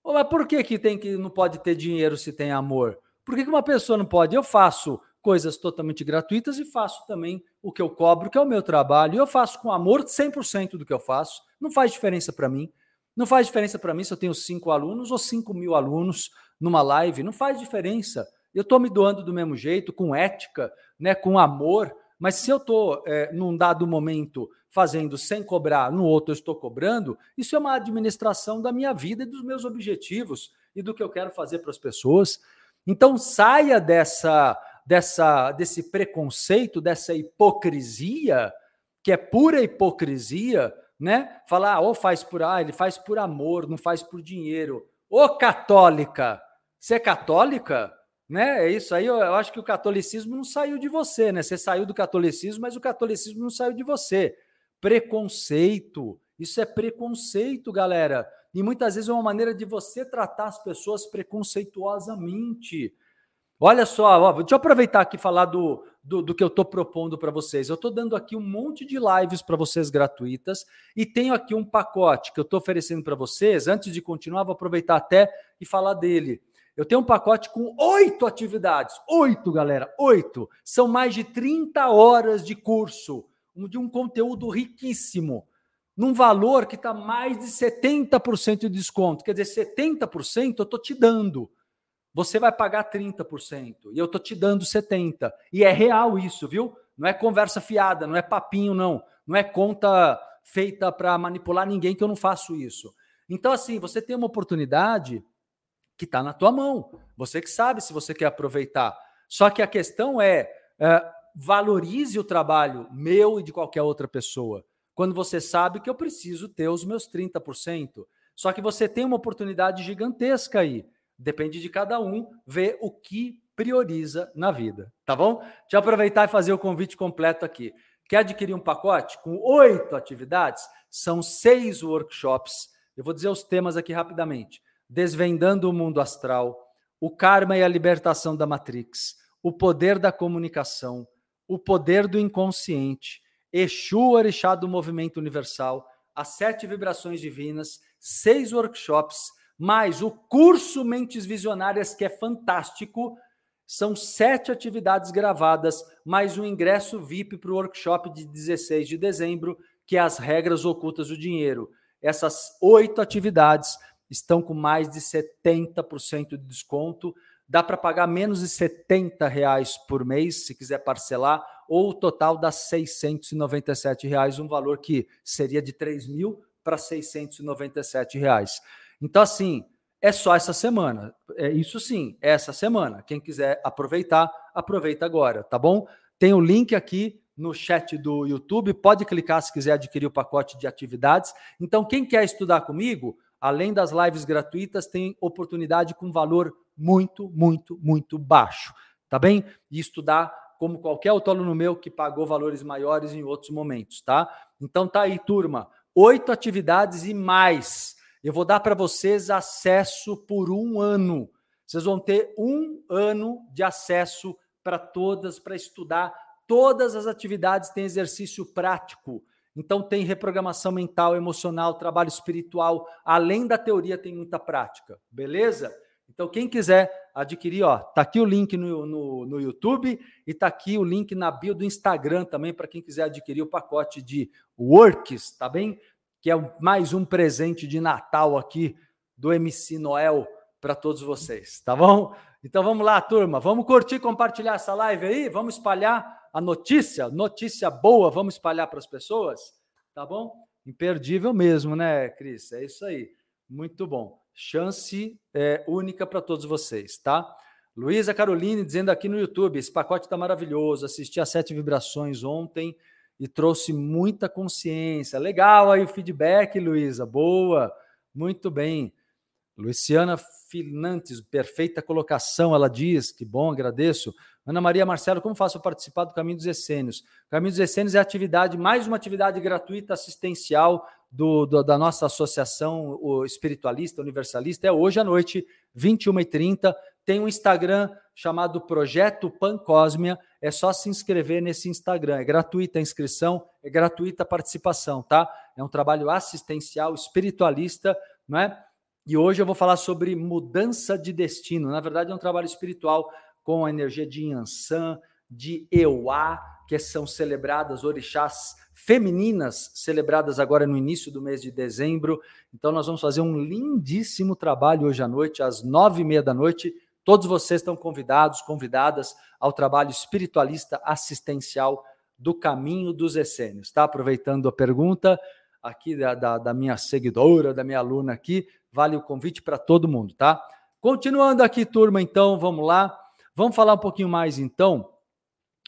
Mas por que, que tem que não pode ter dinheiro se tem amor? Por que, que uma pessoa não pode? Eu faço coisas totalmente gratuitas e faço também o que eu cobro, que é o meu trabalho. Eu faço com amor 100% do que eu faço. Não faz diferença para mim. Não faz diferença para mim se eu tenho cinco alunos ou cinco mil alunos numa live. Não faz diferença. Eu estou me doando do mesmo jeito, com ética, né, com amor. Mas se eu estou, é, num dado momento, fazendo sem cobrar, no outro eu estou cobrando, isso é uma administração da minha vida e dos meus objetivos e do que eu quero fazer para as pessoas. Então saia dessa dessa desse preconceito, dessa hipocrisia, que é pura hipocrisia, né? Falar, ah, ou faz por ah, ele faz por amor, não faz por dinheiro. Ô católica, você é católica? Né? É isso aí, eu, eu acho que o catolicismo não saiu de você, né? Você saiu do catolicismo, mas o catolicismo não saiu de você. Preconceito, isso é preconceito, galera. E muitas vezes é uma maneira de você tratar as pessoas preconceituosamente. Olha só, ó, deixa eu aproveitar aqui e falar do, do, do, que eu estou propondo para vocês. Eu estou dando aqui um monte de lives para vocês gratuitas e tenho aqui um pacote que eu estou oferecendo para vocês. Antes de continuar, vou aproveitar até e falar dele. Eu tenho um pacote com oito atividades. Oito, galera, oito. São mais de 30 horas de curso, de um conteúdo riquíssimo num valor que está mais de 70% de desconto. Quer dizer, 70% eu estou te dando. Você vai pagar 30% e eu estou te dando 70%. E é real isso, viu? Não é conversa fiada, não é papinho, não. Não é conta feita para manipular ninguém que eu não faço isso. Então, assim, você tem uma oportunidade que está na tua mão. Você que sabe se você quer aproveitar. Só que a questão é, é valorize o trabalho meu e de qualquer outra pessoa quando você sabe que eu preciso ter os meus 30%. Só que você tem uma oportunidade gigantesca aí. Depende de cada um ver o que prioriza na vida, tá bom? Deixa eu aproveitar e fazer o convite completo aqui. Quer adquirir um pacote com oito atividades? São seis workshops. Eu vou dizer os temas aqui rapidamente: Desvendando o mundo astral, o karma e a libertação da Matrix, o poder da comunicação, o poder do inconsciente, Exu, Orixá do Movimento Universal, as sete vibrações divinas, seis workshops, mais o curso Mentes Visionárias, que é fantástico. São sete atividades gravadas, mais um ingresso VIP para o workshop de 16 de dezembro, que é as regras ocultas do dinheiro. Essas oito atividades estão com mais de 70% de desconto. Dá para pagar menos de 70 reais por mês, se quiser parcelar, ou o total dá 697 reais, um valor que seria de 3 mil para 697 reais. Então, assim, é só essa semana. É isso sim, é essa semana. Quem quiser aproveitar, aproveita agora, tá bom? Tem o link aqui no chat do YouTube, pode clicar se quiser adquirir o pacote de atividades. Então, quem quer estudar comigo, além das lives gratuitas, tem oportunidade com valor muito, muito, muito baixo, tá bem? E estudar como qualquer aluno meu que pagou valores maiores em outros momentos, tá? Então tá aí, turma, oito atividades e mais. Eu vou dar para vocês acesso por um ano. Vocês vão ter um ano de acesso para todas, para estudar todas as atividades. Tem exercício prático. Então tem reprogramação mental, emocional, trabalho espiritual. Além da teoria, tem muita prática. Beleza? Então, quem quiser adquirir, ó, tá aqui o link no, no, no YouTube e tá aqui o link na bio do Instagram também para quem quiser adquirir o pacote de Works, tá bem? Que é mais um presente de Natal aqui do MC Noel para todos vocês, tá bom? Então vamos lá, turma, vamos curtir, compartilhar essa live aí, vamos espalhar a notícia, notícia boa, vamos espalhar para as pessoas, tá bom? Imperdível mesmo, né, Cris? É isso aí. Muito bom chance é, única para todos vocês, tá? Luísa Caroline dizendo aqui no YouTube: esse pacote está maravilhoso. Assisti a Sete Vibrações ontem e trouxe muita consciência. Legal aí o feedback, Luísa. Boa, muito bem. Luciana Finantes, perfeita colocação, ela diz. Que bom, agradeço. Ana Maria Marcelo, como faço para participar do Caminho dos Essênios? O Caminho dos Essênios é atividade, mais uma atividade gratuita assistencial do, do, da nossa associação o espiritualista, universalista, é hoje à noite, 21h30. Tem um Instagram chamado Projeto Pancósmia. É só se inscrever nesse Instagram. É gratuita a inscrição, é gratuita a participação, tá? É um trabalho assistencial, espiritualista, não é? E hoje eu vou falar sobre mudança de destino. Na verdade, é um trabalho espiritual com a energia de Yansan, de Euá, que são celebradas orixás femininas, celebradas agora no início do mês de dezembro. Então, nós vamos fazer um lindíssimo trabalho hoje à noite, às nove e meia da noite. Todos vocês estão convidados, convidadas ao trabalho espiritualista assistencial do Caminho dos Essênios. Tá? Aproveitando a pergunta aqui da, da, da minha seguidora, da minha aluna aqui, vale o convite para todo mundo, tá? Continuando aqui, turma, então, vamos lá. Vamos falar um pouquinho mais, então,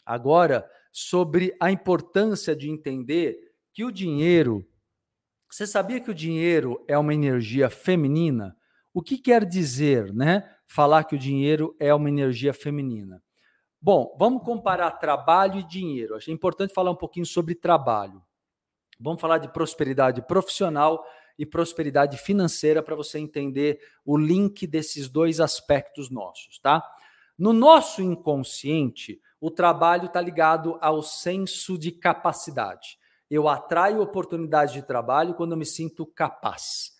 agora sobre a importância de entender que o dinheiro. Você sabia que o dinheiro é uma energia feminina? O que quer dizer, né? Falar que o dinheiro é uma energia feminina. Bom, vamos comparar trabalho e dinheiro. Acho importante falar um pouquinho sobre trabalho. Vamos falar de prosperidade profissional e prosperidade financeira para você entender o link desses dois aspectos nossos, tá? No nosso inconsciente, o trabalho está ligado ao senso de capacidade. Eu atraio oportunidades de trabalho quando eu me sinto capaz.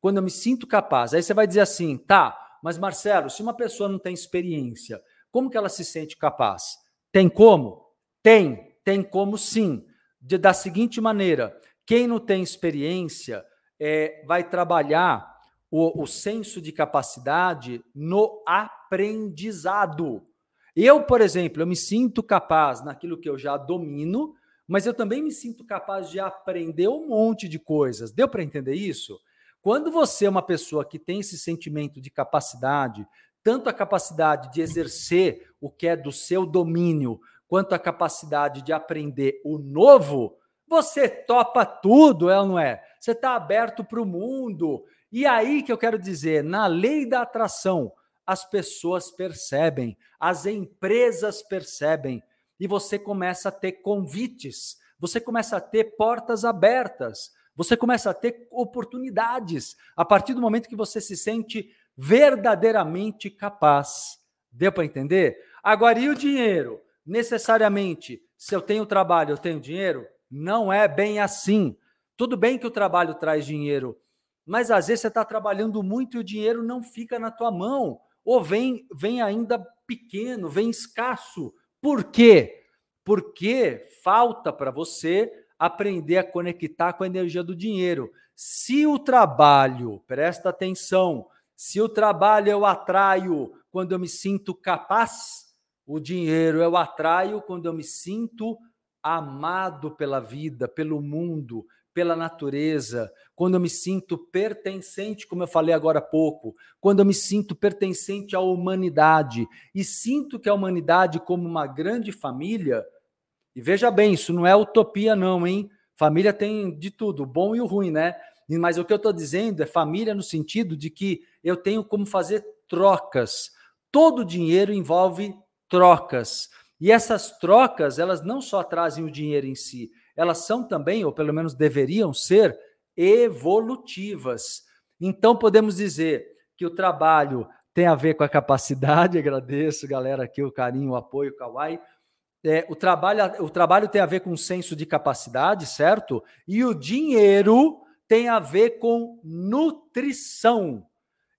Quando eu me sinto capaz. Aí você vai dizer assim, tá, mas Marcelo, se uma pessoa não tem experiência, como que ela se sente capaz? Tem como? Tem, tem como sim. De, da seguinte maneira: quem não tem experiência é, vai trabalhar o, o senso de capacidade no aprendizado. Eu, por exemplo, eu me sinto capaz naquilo que eu já domino, mas eu também me sinto capaz de aprender um monte de coisas. Deu para entender isso? Quando você é uma pessoa que tem esse sentimento de capacidade, tanto a capacidade de exercer o que é do seu domínio, quanto a capacidade de aprender o novo, você topa tudo, é ou não é? Você está aberto para o mundo. E aí que eu quero dizer, na lei da atração, as pessoas percebem, as empresas percebem, e você começa a ter convites, você começa a ter portas abertas, você começa a ter oportunidades a partir do momento que você se sente verdadeiramente capaz. Deu para entender? Agora, e o dinheiro? Necessariamente, se eu tenho trabalho, eu tenho dinheiro? Não é bem assim. Tudo bem que o trabalho traz dinheiro, mas às vezes você está trabalhando muito e o dinheiro não fica na tua mão ou vem, vem ainda pequeno, vem escasso. Por quê? Porque falta para você aprender a conectar com a energia do dinheiro. Se o trabalho, presta atenção, se o trabalho eu atraio quando eu me sinto capaz, o dinheiro eu atraio quando eu me sinto amado pela vida, pelo mundo, pela natureza, quando eu me sinto pertencente, como eu falei agora há pouco, quando eu me sinto pertencente à humanidade e sinto que a humanidade, como uma grande família, e veja bem, isso não é utopia, não, hein? Família tem de tudo, o bom e o ruim, né? Mas o que eu estou dizendo é família no sentido de que eu tenho como fazer trocas. Todo dinheiro envolve trocas. E essas trocas, elas não só trazem o dinheiro em si, elas são também, ou pelo menos deveriam ser, evolutivas. Então, podemos dizer que o trabalho tem a ver com a capacidade, agradeço, galera, aqui o carinho, o apoio, Kawai. É, o, trabalho, o trabalho tem a ver com senso de capacidade, certo? E o dinheiro tem a ver com nutrição.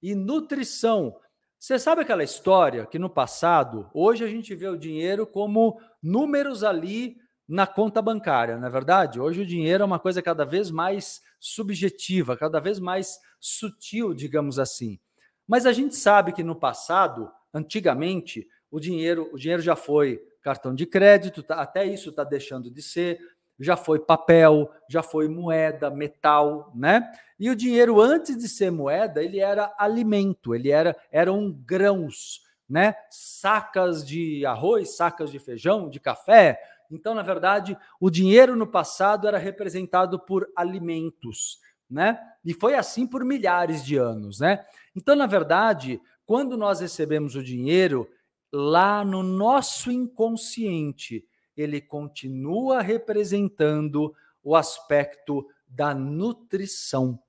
E nutrição. Você sabe aquela história que no passado, hoje a gente vê o dinheiro como números ali na conta bancária, não é verdade? Hoje o dinheiro é uma coisa cada vez mais subjetiva, cada vez mais sutil, digamos assim. Mas a gente sabe que no passado, antigamente, o dinheiro, o dinheiro já foi cartão de crédito, tá, até isso está deixando de ser, já foi papel, já foi moeda, metal, né? E o dinheiro antes de ser moeda, ele era alimento, ele era eram grãos, né? Sacas de arroz, sacas de feijão, de café, então, na verdade, o dinheiro no passado era representado por alimentos, né? E foi assim por milhares de anos, né? Então, na verdade, quando nós recebemos o dinheiro, lá no nosso inconsciente, ele continua representando o aspecto da nutrição.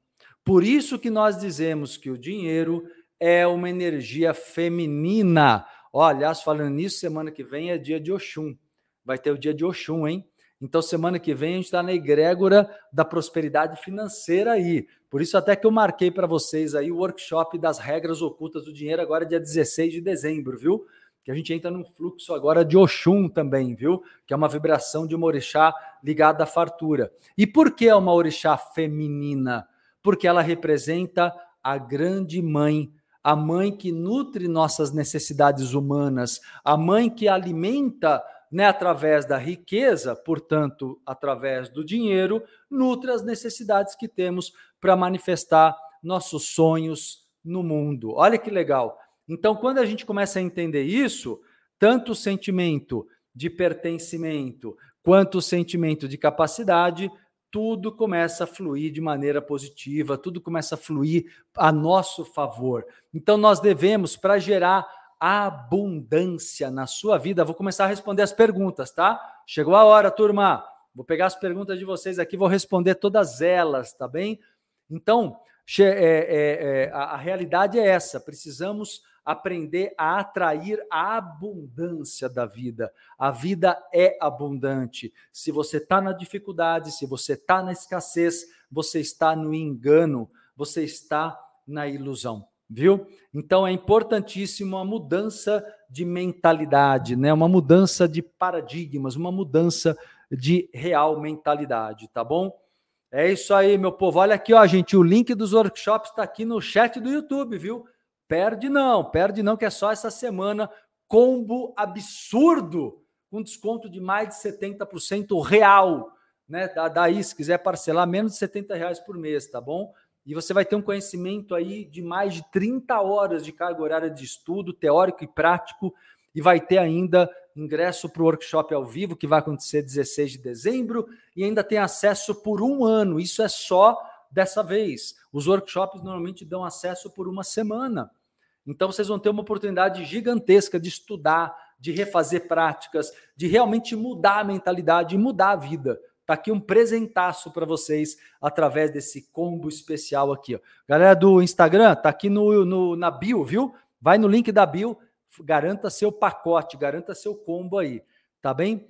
Por isso que nós dizemos que o dinheiro é uma energia feminina. Ó, aliás, falando nisso, semana que vem é dia de Oxum. Vai ter o dia de Oxum, hein? Então, semana que vem a gente está na egrégora da prosperidade financeira aí. Por isso, até que eu marquei para vocês aí o workshop das regras ocultas do dinheiro, agora dia 16 de dezembro, viu? Que a gente entra num fluxo agora de Oxum também, viu? Que é uma vibração de uma orixá ligada à fartura. E por que é uma orixá feminina? Porque ela representa a grande mãe a mãe que nutre nossas necessidades humanas, a mãe que alimenta né, através da riqueza, portanto, através do dinheiro, nutre as necessidades que temos para manifestar nossos sonhos no mundo. Olha que legal. Então, quando a gente começa a entender isso, tanto o sentimento de pertencimento quanto o sentimento de capacidade, tudo começa a fluir de maneira positiva, tudo começa a fluir a nosso favor. Então, nós devemos, para gerar abundância na sua vida. Vou começar a responder as perguntas, tá? Chegou a hora, turma. Vou pegar as perguntas de vocês aqui, vou responder todas elas, tá bem? Então, é, é, é, a, a realidade é essa: precisamos aprender a atrair a abundância da vida. A vida é abundante. Se você está na dificuldade, se você está na escassez, você está no engano, você está na ilusão viu? Então é importantíssimo a mudança de mentalidade, né? Uma mudança de paradigmas, uma mudança de real mentalidade, tá bom? É isso aí, meu povo. Olha aqui, ó, gente, o link dos workshops está aqui no chat do YouTube, viu? Perde não, perde não, que é só essa semana combo absurdo, com desconto de mais de 70% real, né? Daí, se quiser parcelar, menos de 70 reais por mês, tá bom? e você vai ter um conhecimento aí de mais de 30 horas de carga horária de estudo, teórico e prático, e vai ter ainda ingresso para o workshop ao vivo, que vai acontecer 16 de dezembro, e ainda tem acesso por um ano. Isso é só dessa vez. Os workshops normalmente dão acesso por uma semana. Então vocês vão ter uma oportunidade gigantesca de estudar, de refazer práticas, de realmente mudar a mentalidade e mudar a vida. Tá aqui um presentaço para vocês através desse combo especial aqui. Ó. Galera do Instagram, tá aqui no, no, na bio, viu? Vai no link da bio, garanta seu pacote, garanta seu combo aí, tá bem?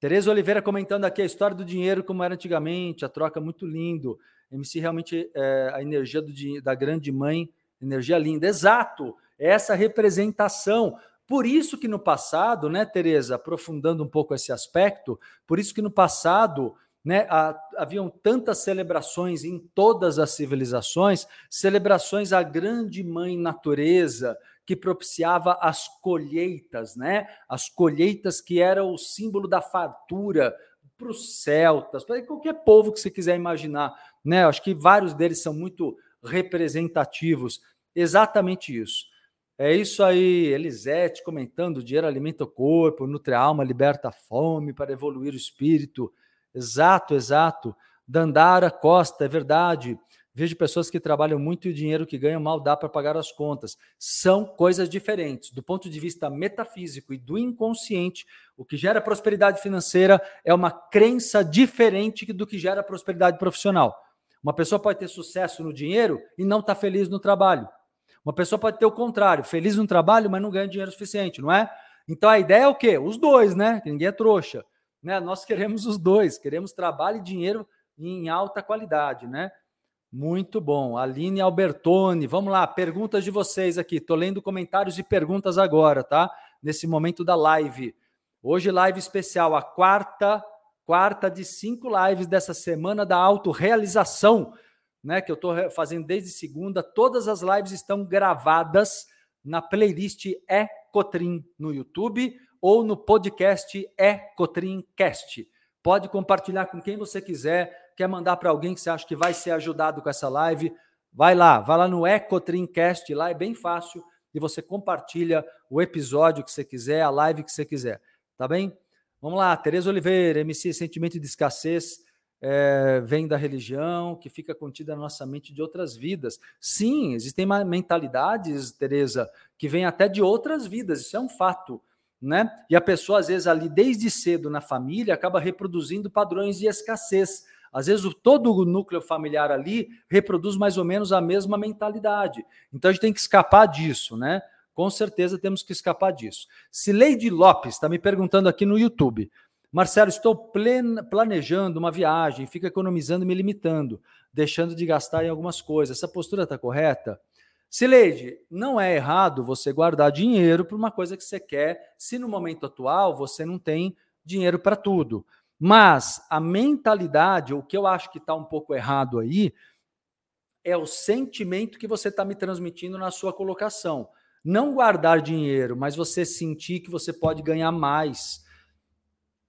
Tereza Oliveira comentando aqui a história do dinheiro como era antigamente, a troca muito lindo. MC realmente é, a energia do, da grande mãe, energia linda. Exato, essa representação. Por isso que no passado, né, Tereza, aprofundando um pouco esse aspecto, por isso que no passado, né, haviam tantas celebrações em todas as civilizações, celebrações à grande mãe natureza, que propiciava as colheitas, né? As colheitas que eram o símbolo da fartura para os celtas, para qualquer povo que você quiser imaginar, né? Acho que vários deles são muito representativos. Exatamente isso. É isso aí, Elisete comentando: o dinheiro alimenta o corpo, nutre a alma, liberta a fome para evoluir o espírito. Exato, exato. Dandara Costa, é verdade. Vejo pessoas que trabalham muito e o dinheiro que ganham mal dá para pagar as contas. São coisas diferentes. Do ponto de vista metafísico e do inconsciente, o que gera prosperidade financeira é uma crença diferente do que gera prosperidade profissional. Uma pessoa pode ter sucesso no dinheiro e não estar tá feliz no trabalho. Uma pessoa pode ter o contrário, feliz no trabalho, mas não ganha dinheiro suficiente, não é? Então a ideia é o quê? Os dois, né? Que ninguém é trouxa. Né? Nós queremos os dois, queremos trabalho e dinheiro em alta qualidade, né? Muito bom. Aline Albertoni, vamos lá, perguntas de vocês aqui. Estou lendo comentários e perguntas agora, tá? Nesse momento da live. Hoje, live especial, a quarta, quarta de cinco lives dessa semana da autorrealização né, que eu estou fazendo desde segunda, todas as lives estão gravadas na playlist Ecotrim no YouTube ou no podcast Ecotrincast. Pode compartilhar com quem você quiser, quer mandar para alguém que você acha que vai ser ajudado com essa live, vai lá, vai lá no Ecotrincast, lá é bem fácil e você compartilha o episódio que você quiser, a live que você quiser, tá bem? Vamos lá, Tereza Oliveira, MC Sentimento de Escassez é, vem da religião, que fica contida na nossa mente de outras vidas. Sim, existem mentalidades, Tereza, que vêm até de outras vidas, isso é um fato. Né? E a pessoa, às vezes, ali desde cedo na família, acaba reproduzindo padrões de escassez. Às vezes, o, todo o núcleo familiar ali reproduz mais ou menos a mesma mentalidade. Então, a gente tem que escapar disso, né? Com certeza temos que escapar disso. Sileide Lopes está me perguntando aqui no YouTube. Marcelo, estou planejando uma viagem, fico economizando me limitando, deixando de gastar em algumas coisas. Essa postura está correta? Sileide, não é errado você guardar dinheiro para uma coisa que você quer, se no momento atual você não tem dinheiro para tudo. Mas a mentalidade, o que eu acho que está um pouco errado aí, é o sentimento que você está me transmitindo na sua colocação. Não guardar dinheiro, mas você sentir que você pode ganhar mais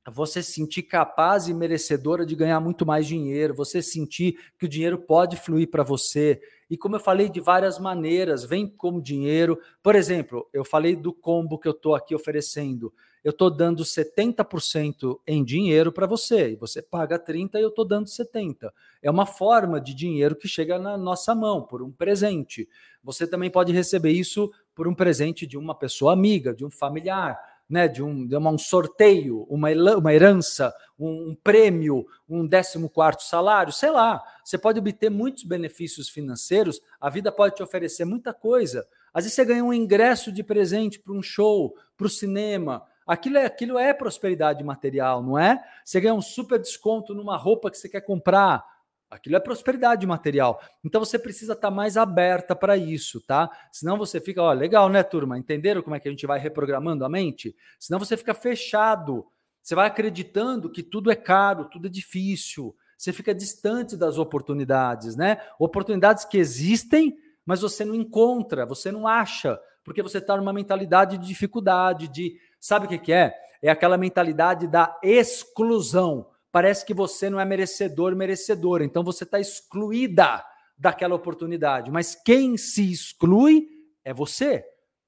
você se sentir capaz e merecedora de ganhar muito mais dinheiro, você sentir que o dinheiro pode fluir para você. E como eu falei de várias maneiras, vem como dinheiro. Por exemplo, eu falei do combo que eu estou aqui oferecendo. Eu estou dando 70% em dinheiro para você, e você paga 30% e eu estou dando 70%. É uma forma de dinheiro que chega na nossa mão, por um presente. Você também pode receber isso por um presente de uma pessoa amiga, de um familiar né, de, um, de uma, um sorteio, uma, uma herança, um, um prêmio, um 14 salário, sei lá. Você pode obter muitos benefícios financeiros, a vida pode te oferecer muita coisa. Às vezes você ganha um ingresso de presente para um show, para o cinema. Aquilo é, aquilo é prosperidade material, não é? Você ganha um super desconto numa roupa que você quer comprar. Aquilo é prosperidade material. Então você precisa estar tá mais aberta para isso, tá? Senão você fica, ó, legal, né, turma? Entenderam como é que a gente vai reprogramando a mente? Senão você fica fechado. Você vai acreditando que tudo é caro, tudo é difícil. Você fica distante das oportunidades, né? Oportunidades que existem, mas você não encontra, você não acha, porque você está numa mentalidade de dificuldade, de. Sabe o que, que é? É aquela mentalidade da exclusão parece que você não é merecedor, merecedora. Então você está excluída daquela oportunidade. Mas quem se exclui é você.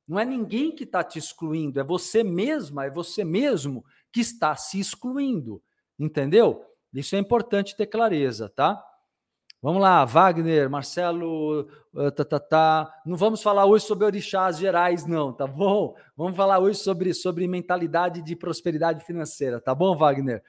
Não é ninguém que está te excluindo, é você mesma, é você mesmo que está se excluindo. Entendeu? Isso é importante ter clareza, tá? Vamos lá, Wagner, Marcelo, uh, tá, tá, tá. Não vamos falar hoje sobre orixás gerais, não, tá bom? Vamos falar hoje sobre, sobre mentalidade de prosperidade financeira, tá bom, Wagner?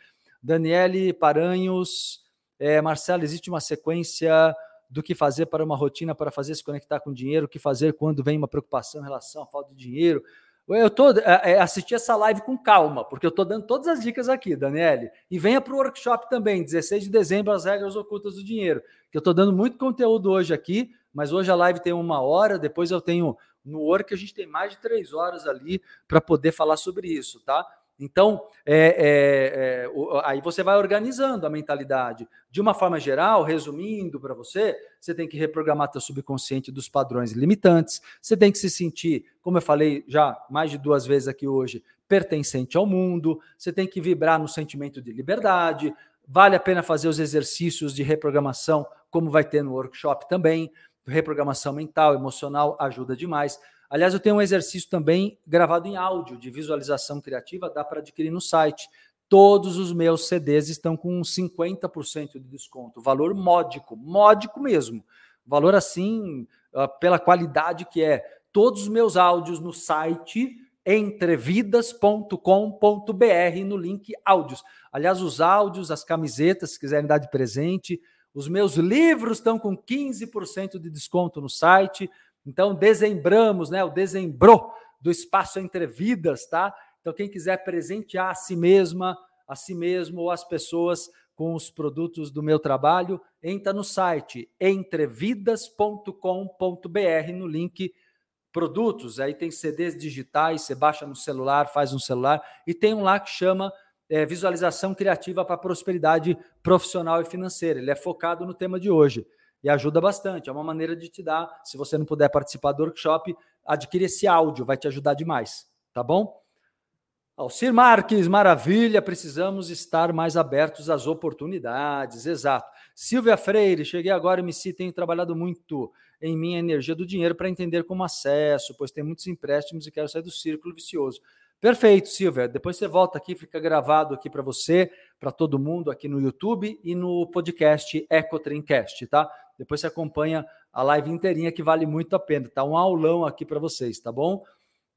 Daniele Paranhos, é, Marcelo, existe uma sequência do que fazer para uma rotina para fazer se conectar com dinheiro, o que fazer quando vem uma preocupação em relação à falta de dinheiro. Eu tô é, é, assisti essa live com calma, porque eu estou dando todas as dicas aqui, Daniele. E venha para o workshop também, 16 de dezembro, as regras ocultas do dinheiro. Que eu estou dando muito conteúdo hoje aqui, mas hoje a live tem uma hora, depois eu tenho no work a gente tem mais de três horas ali para poder falar sobre isso, tá? Então, é, é, é, aí você vai organizando a mentalidade. De uma forma geral, resumindo para você, você tem que reprogramar seu subconsciente dos padrões limitantes, você tem que se sentir, como eu falei já mais de duas vezes aqui hoje, pertencente ao mundo, você tem que vibrar no sentimento de liberdade, vale a pena fazer os exercícios de reprogramação, como vai ter no workshop também, reprogramação mental, emocional, ajuda demais. Aliás, eu tenho um exercício também gravado em áudio de visualização criativa, dá para adquirir no site. Todos os meus CDs estão com 50% de desconto. Valor módico, módico mesmo. Valor assim, ah, pela qualidade que é. Todos os meus áudios no site entrevidas.com.br no link áudios. Aliás, os áudios, as camisetas, se quiserem dar de presente, os meus livros estão com 15% de desconto no site. Então, dezembramos, né? O dezembro do espaço entre vidas, tá? Então, quem quiser presentear a si mesma, a si mesmo ou as pessoas com os produtos do meu trabalho, entra no site entrevidas.com.br no link produtos. Aí tem CDs digitais, você baixa no celular, faz no celular, e tem um lá que chama é, Visualização Criativa para Prosperidade Profissional e Financeira. Ele é focado no tema de hoje e ajuda bastante. É uma maneira de te dar, se você não puder participar do workshop, adquire esse áudio, vai te ajudar demais, tá bom? Alcir Marques, maravilha, precisamos estar mais abertos às oportunidades, exato. Silvia Freire, cheguei agora e me sinto, tenho trabalhado muito em minha energia do dinheiro para entender como acesso, pois tem muitos empréstimos e quero sair do círculo vicioso. Perfeito, Silvia. Depois você volta aqui, fica gravado aqui para você, para todo mundo aqui no YouTube e no podcast EcoTrincast, tá? Depois você acompanha a live inteirinha que vale muito a pena. Tá um aulão aqui para vocês, tá bom?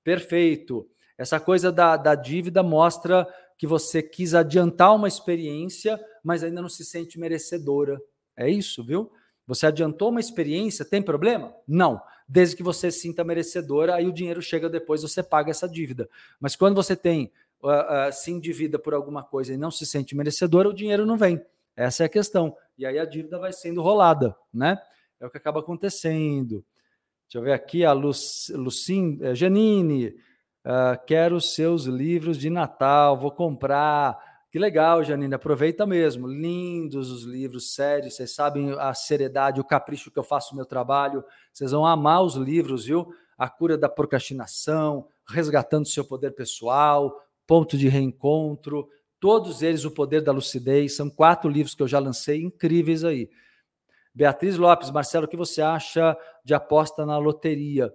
Perfeito. Essa coisa da, da dívida mostra que você quis adiantar uma experiência, mas ainda não se sente merecedora. É isso, viu? Você adiantou uma experiência, tem problema? Não. Desde que você se sinta merecedora, aí o dinheiro chega depois, você paga essa dívida. Mas quando você tem uh, uh, se endivida por alguma coisa e não se sente merecedora, o dinheiro não vem. Essa é a questão. E aí a dívida vai sendo rolada, né? É o que acaba acontecendo. Deixa eu ver aqui a Lucin, eh, Janine, uh, quero seus livros de Natal, vou comprar. Que legal, Janine, aproveita mesmo. Lindos os livros, sérios, vocês sabem a seriedade, o capricho que eu faço no meu trabalho. Vocês vão amar os livros, viu? A cura da procrastinação, resgatando seu poder pessoal, ponto de reencontro, todos eles o poder da lucidez. São quatro livros que eu já lancei incríveis aí. Beatriz Lopes, Marcelo, o que você acha de aposta na loteria?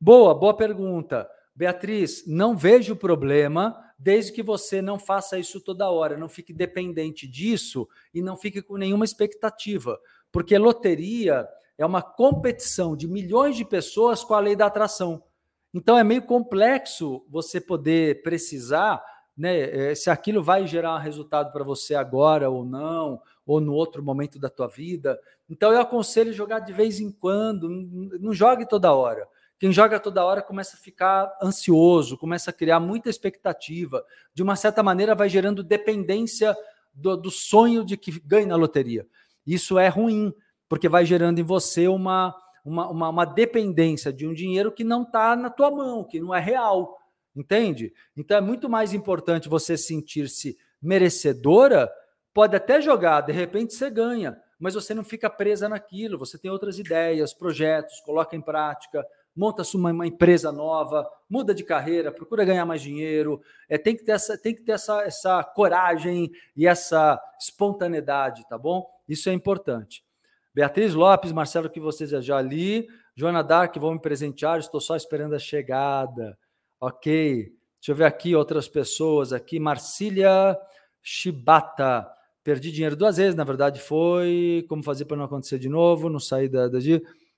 Boa, boa pergunta. Beatriz, não vejo problema desde que você não faça isso toda hora, não fique dependente disso e não fique com nenhuma expectativa, porque loteria é uma competição de milhões de pessoas com a lei da atração. Então é meio complexo você poder precisar né, eh, se aquilo vai gerar um resultado para você agora ou não, ou no outro momento da tua vida. Então eu aconselho jogar de vez em quando, não jogue toda hora. Quem joga toda hora começa a ficar ansioso, começa a criar muita expectativa. De uma certa maneira, vai gerando dependência do, do sonho de que ganhe na loteria. Isso é ruim, porque vai gerando em você uma, uma, uma, uma dependência de um dinheiro que não está na tua mão, que não é real. Entende? Então é muito mais importante você sentir-se merecedora. Pode até jogar, de repente você ganha, mas você não fica presa naquilo. Você tem outras ideias, projetos, coloca em prática monta uma, uma empresa nova, muda de carreira, procura ganhar mais dinheiro. É, tem que ter, essa, tem que ter essa, essa coragem e essa espontaneidade, tá bom? Isso é importante. Beatriz Lopes, Marcelo, que vocês já ali. Joana Dark, vão me presentear, estou só esperando a chegada. Ok. Deixa eu ver aqui outras pessoas aqui. Marcília Shibata. Perdi dinheiro duas vezes, na verdade foi. Como fazer para não acontecer de novo? Não sair da. da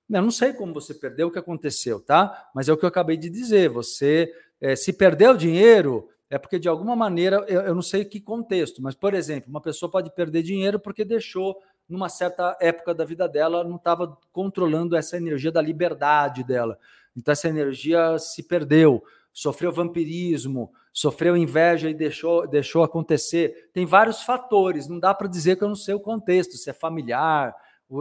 eu não sei como você perdeu, o que aconteceu, tá? Mas é o que eu acabei de dizer. Você, é, se perdeu dinheiro, é porque de alguma maneira, eu, eu não sei que contexto, mas, por exemplo, uma pessoa pode perder dinheiro porque deixou, numa certa época da vida dela, não estava controlando essa energia da liberdade dela. Então, essa energia se perdeu, sofreu vampirismo, sofreu inveja e deixou, deixou acontecer. Tem vários fatores, não dá para dizer que eu não sei o contexto, se é familiar,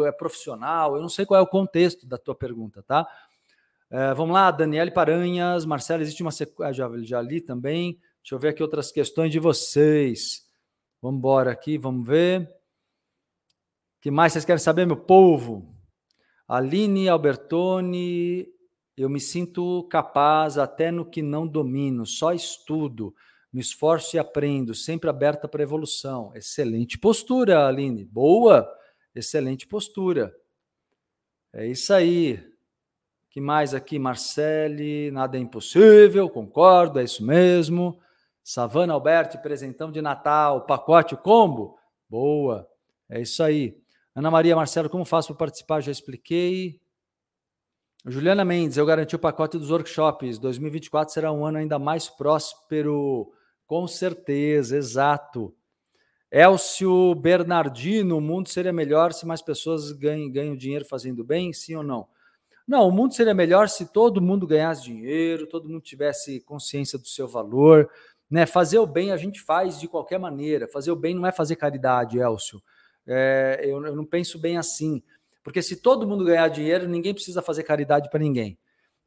é profissional? Eu não sei qual é o contexto da tua pergunta, tá? É, vamos lá, Daniele Paranhas, Marcelo, existe uma sequência, ah, já, já li também. Deixa eu ver aqui outras questões de vocês. Vamos embora aqui, vamos ver. O que mais vocês querem saber, meu povo? Aline Albertoni, eu me sinto capaz até no que não domino, só estudo, me esforço e aprendo, sempre aberta para evolução. Excelente postura, Aline. Boa! Excelente postura. É isso aí. que mais aqui? Marcele, nada é impossível, concordo, é isso mesmo. Savana Alberti, presentão de Natal, pacote, combo. Boa, é isso aí. Ana Maria Marcelo, como faço para participar? Já expliquei. Juliana Mendes, eu garanti o pacote dos workshops. 2024 será um ano ainda mais próspero. Com certeza, exato. Elcio Bernardino, o mundo seria melhor se mais pessoas ganham, ganham dinheiro fazendo bem, sim ou não? Não, o mundo seria melhor se todo mundo ganhasse dinheiro, todo mundo tivesse consciência do seu valor. Né? Fazer o bem a gente faz de qualquer maneira. Fazer o bem não é fazer caridade, Elcio. É, eu, eu não penso bem assim. Porque se todo mundo ganhar dinheiro, ninguém precisa fazer caridade para ninguém.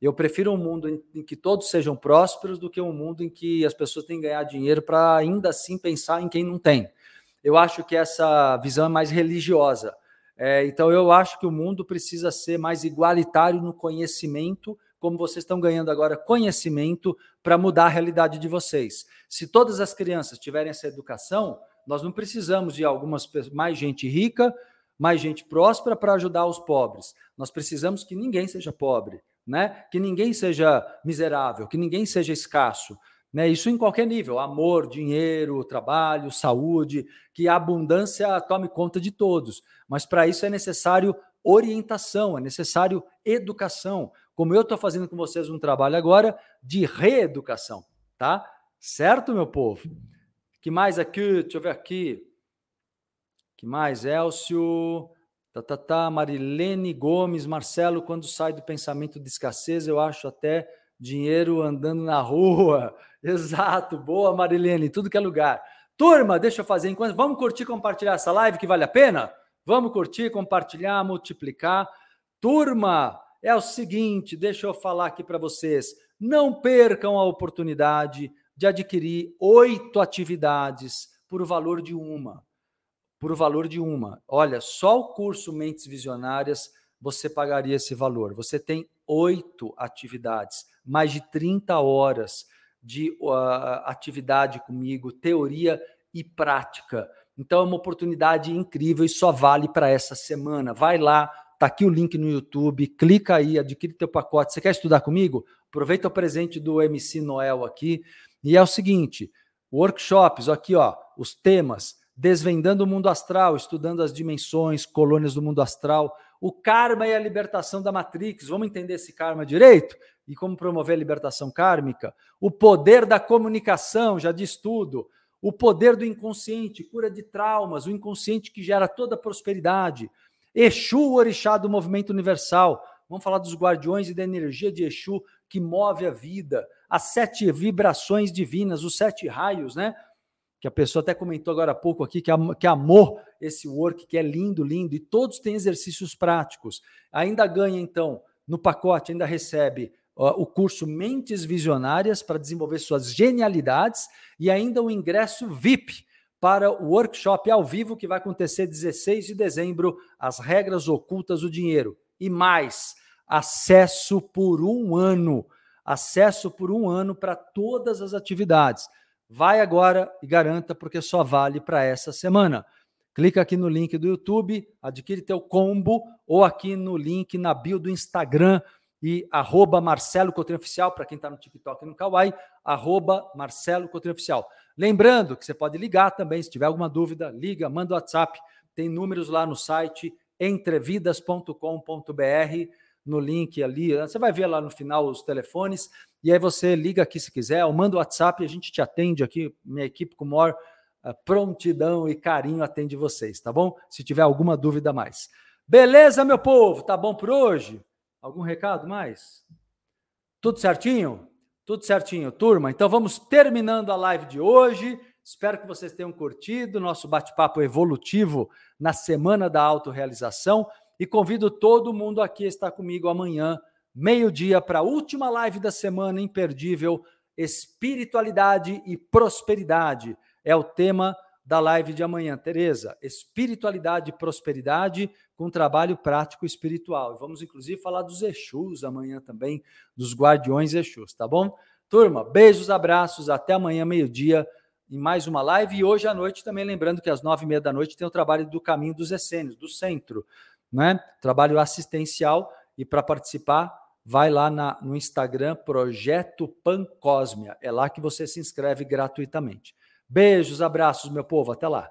Eu prefiro um mundo em, que todos sejam prósperos do que um mundo em que as pessoas têm que ganhar dinheiro para ainda assim pensar em quem não tem eu acho que essa visão é mais religiosa. É, então, eu acho que o mundo precisa ser mais igualitário no conhecimento, como vocês estão ganhando agora conhecimento para mudar a realidade de vocês. Se todas as crianças tiverem essa educação, nós não precisamos de algumas mais gente rica, mais gente próspera para ajudar os pobres. Nós precisamos que ninguém seja pobre, né? Que ninguém seja miserável, que ninguém seja escasso. Né? Isso em qualquer nível: amor, dinheiro, trabalho, saúde, que a abundância tome conta de todos. Mas para isso é necessário orientação, é necessário educação. Como eu estou fazendo com vocês um trabalho agora de reeducação, tá? Certo, meu povo? que mais aqui? Deixa eu ver aqui. que mais, Elcio? Tá, tá, tá. Marilene Gomes, Marcelo, quando sai do pensamento de escassez, eu acho até dinheiro andando na rua. Exato, boa Marilene, tudo que é lugar. Turma, deixa eu fazer enquanto. Vamos curtir, compartilhar essa live que vale a pena? Vamos curtir, compartilhar, multiplicar. Turma, é o seguinte, deixa eu falar aqui para vocês. Não percam a oportunidade de adquirir oito atividades por valor de uma. Por valor de uma. Olha, só o curso Mentes Visionárias você pagaria esse valor. Você tem oito atividades, mais de 30 horas de uh, atividade comigo, teoria e prática. Então é uma oportunidade incrível e só vale para essa semana. Vai lá, tá aqui o link no YouTube, clica aí, adquire teu pacote. Você quer estudar comigo? Aproveita o presente do MC Noel aqui. E é o seguinte, workshops, aqui ó, os temas, desvendando o mundo astral, estudando as dimensões, colônias do mundo astral, o karma e a libertação da Matrix. Vamos entender esse karma direito? E como promover a libertação kármica? O poder da comunicação, já diz tudo. O poder do inconsciente, cura de traumas, o inconsciente que gera toda a prosperidade. Exu, o orixá do movimento universal. Vamos falar dos guardiões e da energia de Exu que move a vida. As sete vibrações divinas, os sete raios, né? Que a pessoa até comentou agora há pouco aqui, que, am que amou esse work, que é lindo, lindo, e todos têm exercícios práticos. Ainda ganha, então, no pacote, ainda recebe uh, o curso Mentes Visionárias para desenvolver suas genialidades e ainda o ingresso VIP para o workshop ao vivo que vai acontecer 16 de dezembro, as regras ocultas do dinheiro. E mais, acesso por um ano, acesso por um ano para todas as atividades. Vai agora e garanta, porque só vale para essa semana. Clica aqui no link do YouTube, adquire teu combo, ou aqui no link na bio do Instagram e arroba Marcelo Coutinho Oficial, para quem está no TikTok e no Kawaii, arroba Marcelo Coutinho Oficial. Lembrando que você pode ligar também, se tiver alguma dúvida, liga, manda o WhatsApp, tem números lá no site entrevidas.com.br, no link ali, você vai ver lá no final os telefones, e aí você liga aqui se quiser, ou manda o WhatsApp e a gente te atende aqui, minha equipe com maior uh, prontidão e carinho atende vocês, tá bom? Se tiver alguma dúvida mais. Beleza, meu povo? Tá bom por hoje? Algum recado mais? Tudo certinho? Tudo certinho, turma. Então vamos terminando a live de hoje. Espero que vocês tenham curtido nosso bate-papo evolutivo na semana da autorrealização e convido todo mundo aqui a estar comigo amanhã meio-dia, para a última live da semana imperdível, espiritualidade e prosperidade. É o tema da live de amanhã, Tereza. Espiritualidade e prosperidade com trabalho prático espiritual. Vamos, inclusive, falar dos Exus amanhã também, dos guardiões Exus, tá bom? Turma, beijos, abraços, até amanhã, meio-dia, em mais uma live. E hoje à noite, também lembrando que às nove e meia da noite tem o trabalho do Caminho dos Essênios, do centro, né? Trabalho assistencial. E para participar, vai lá na, no Instagram Projeto Pancosmia. É lá que você se inscreve gratuitamente. Beijos, abraços, meu povo. Até lá.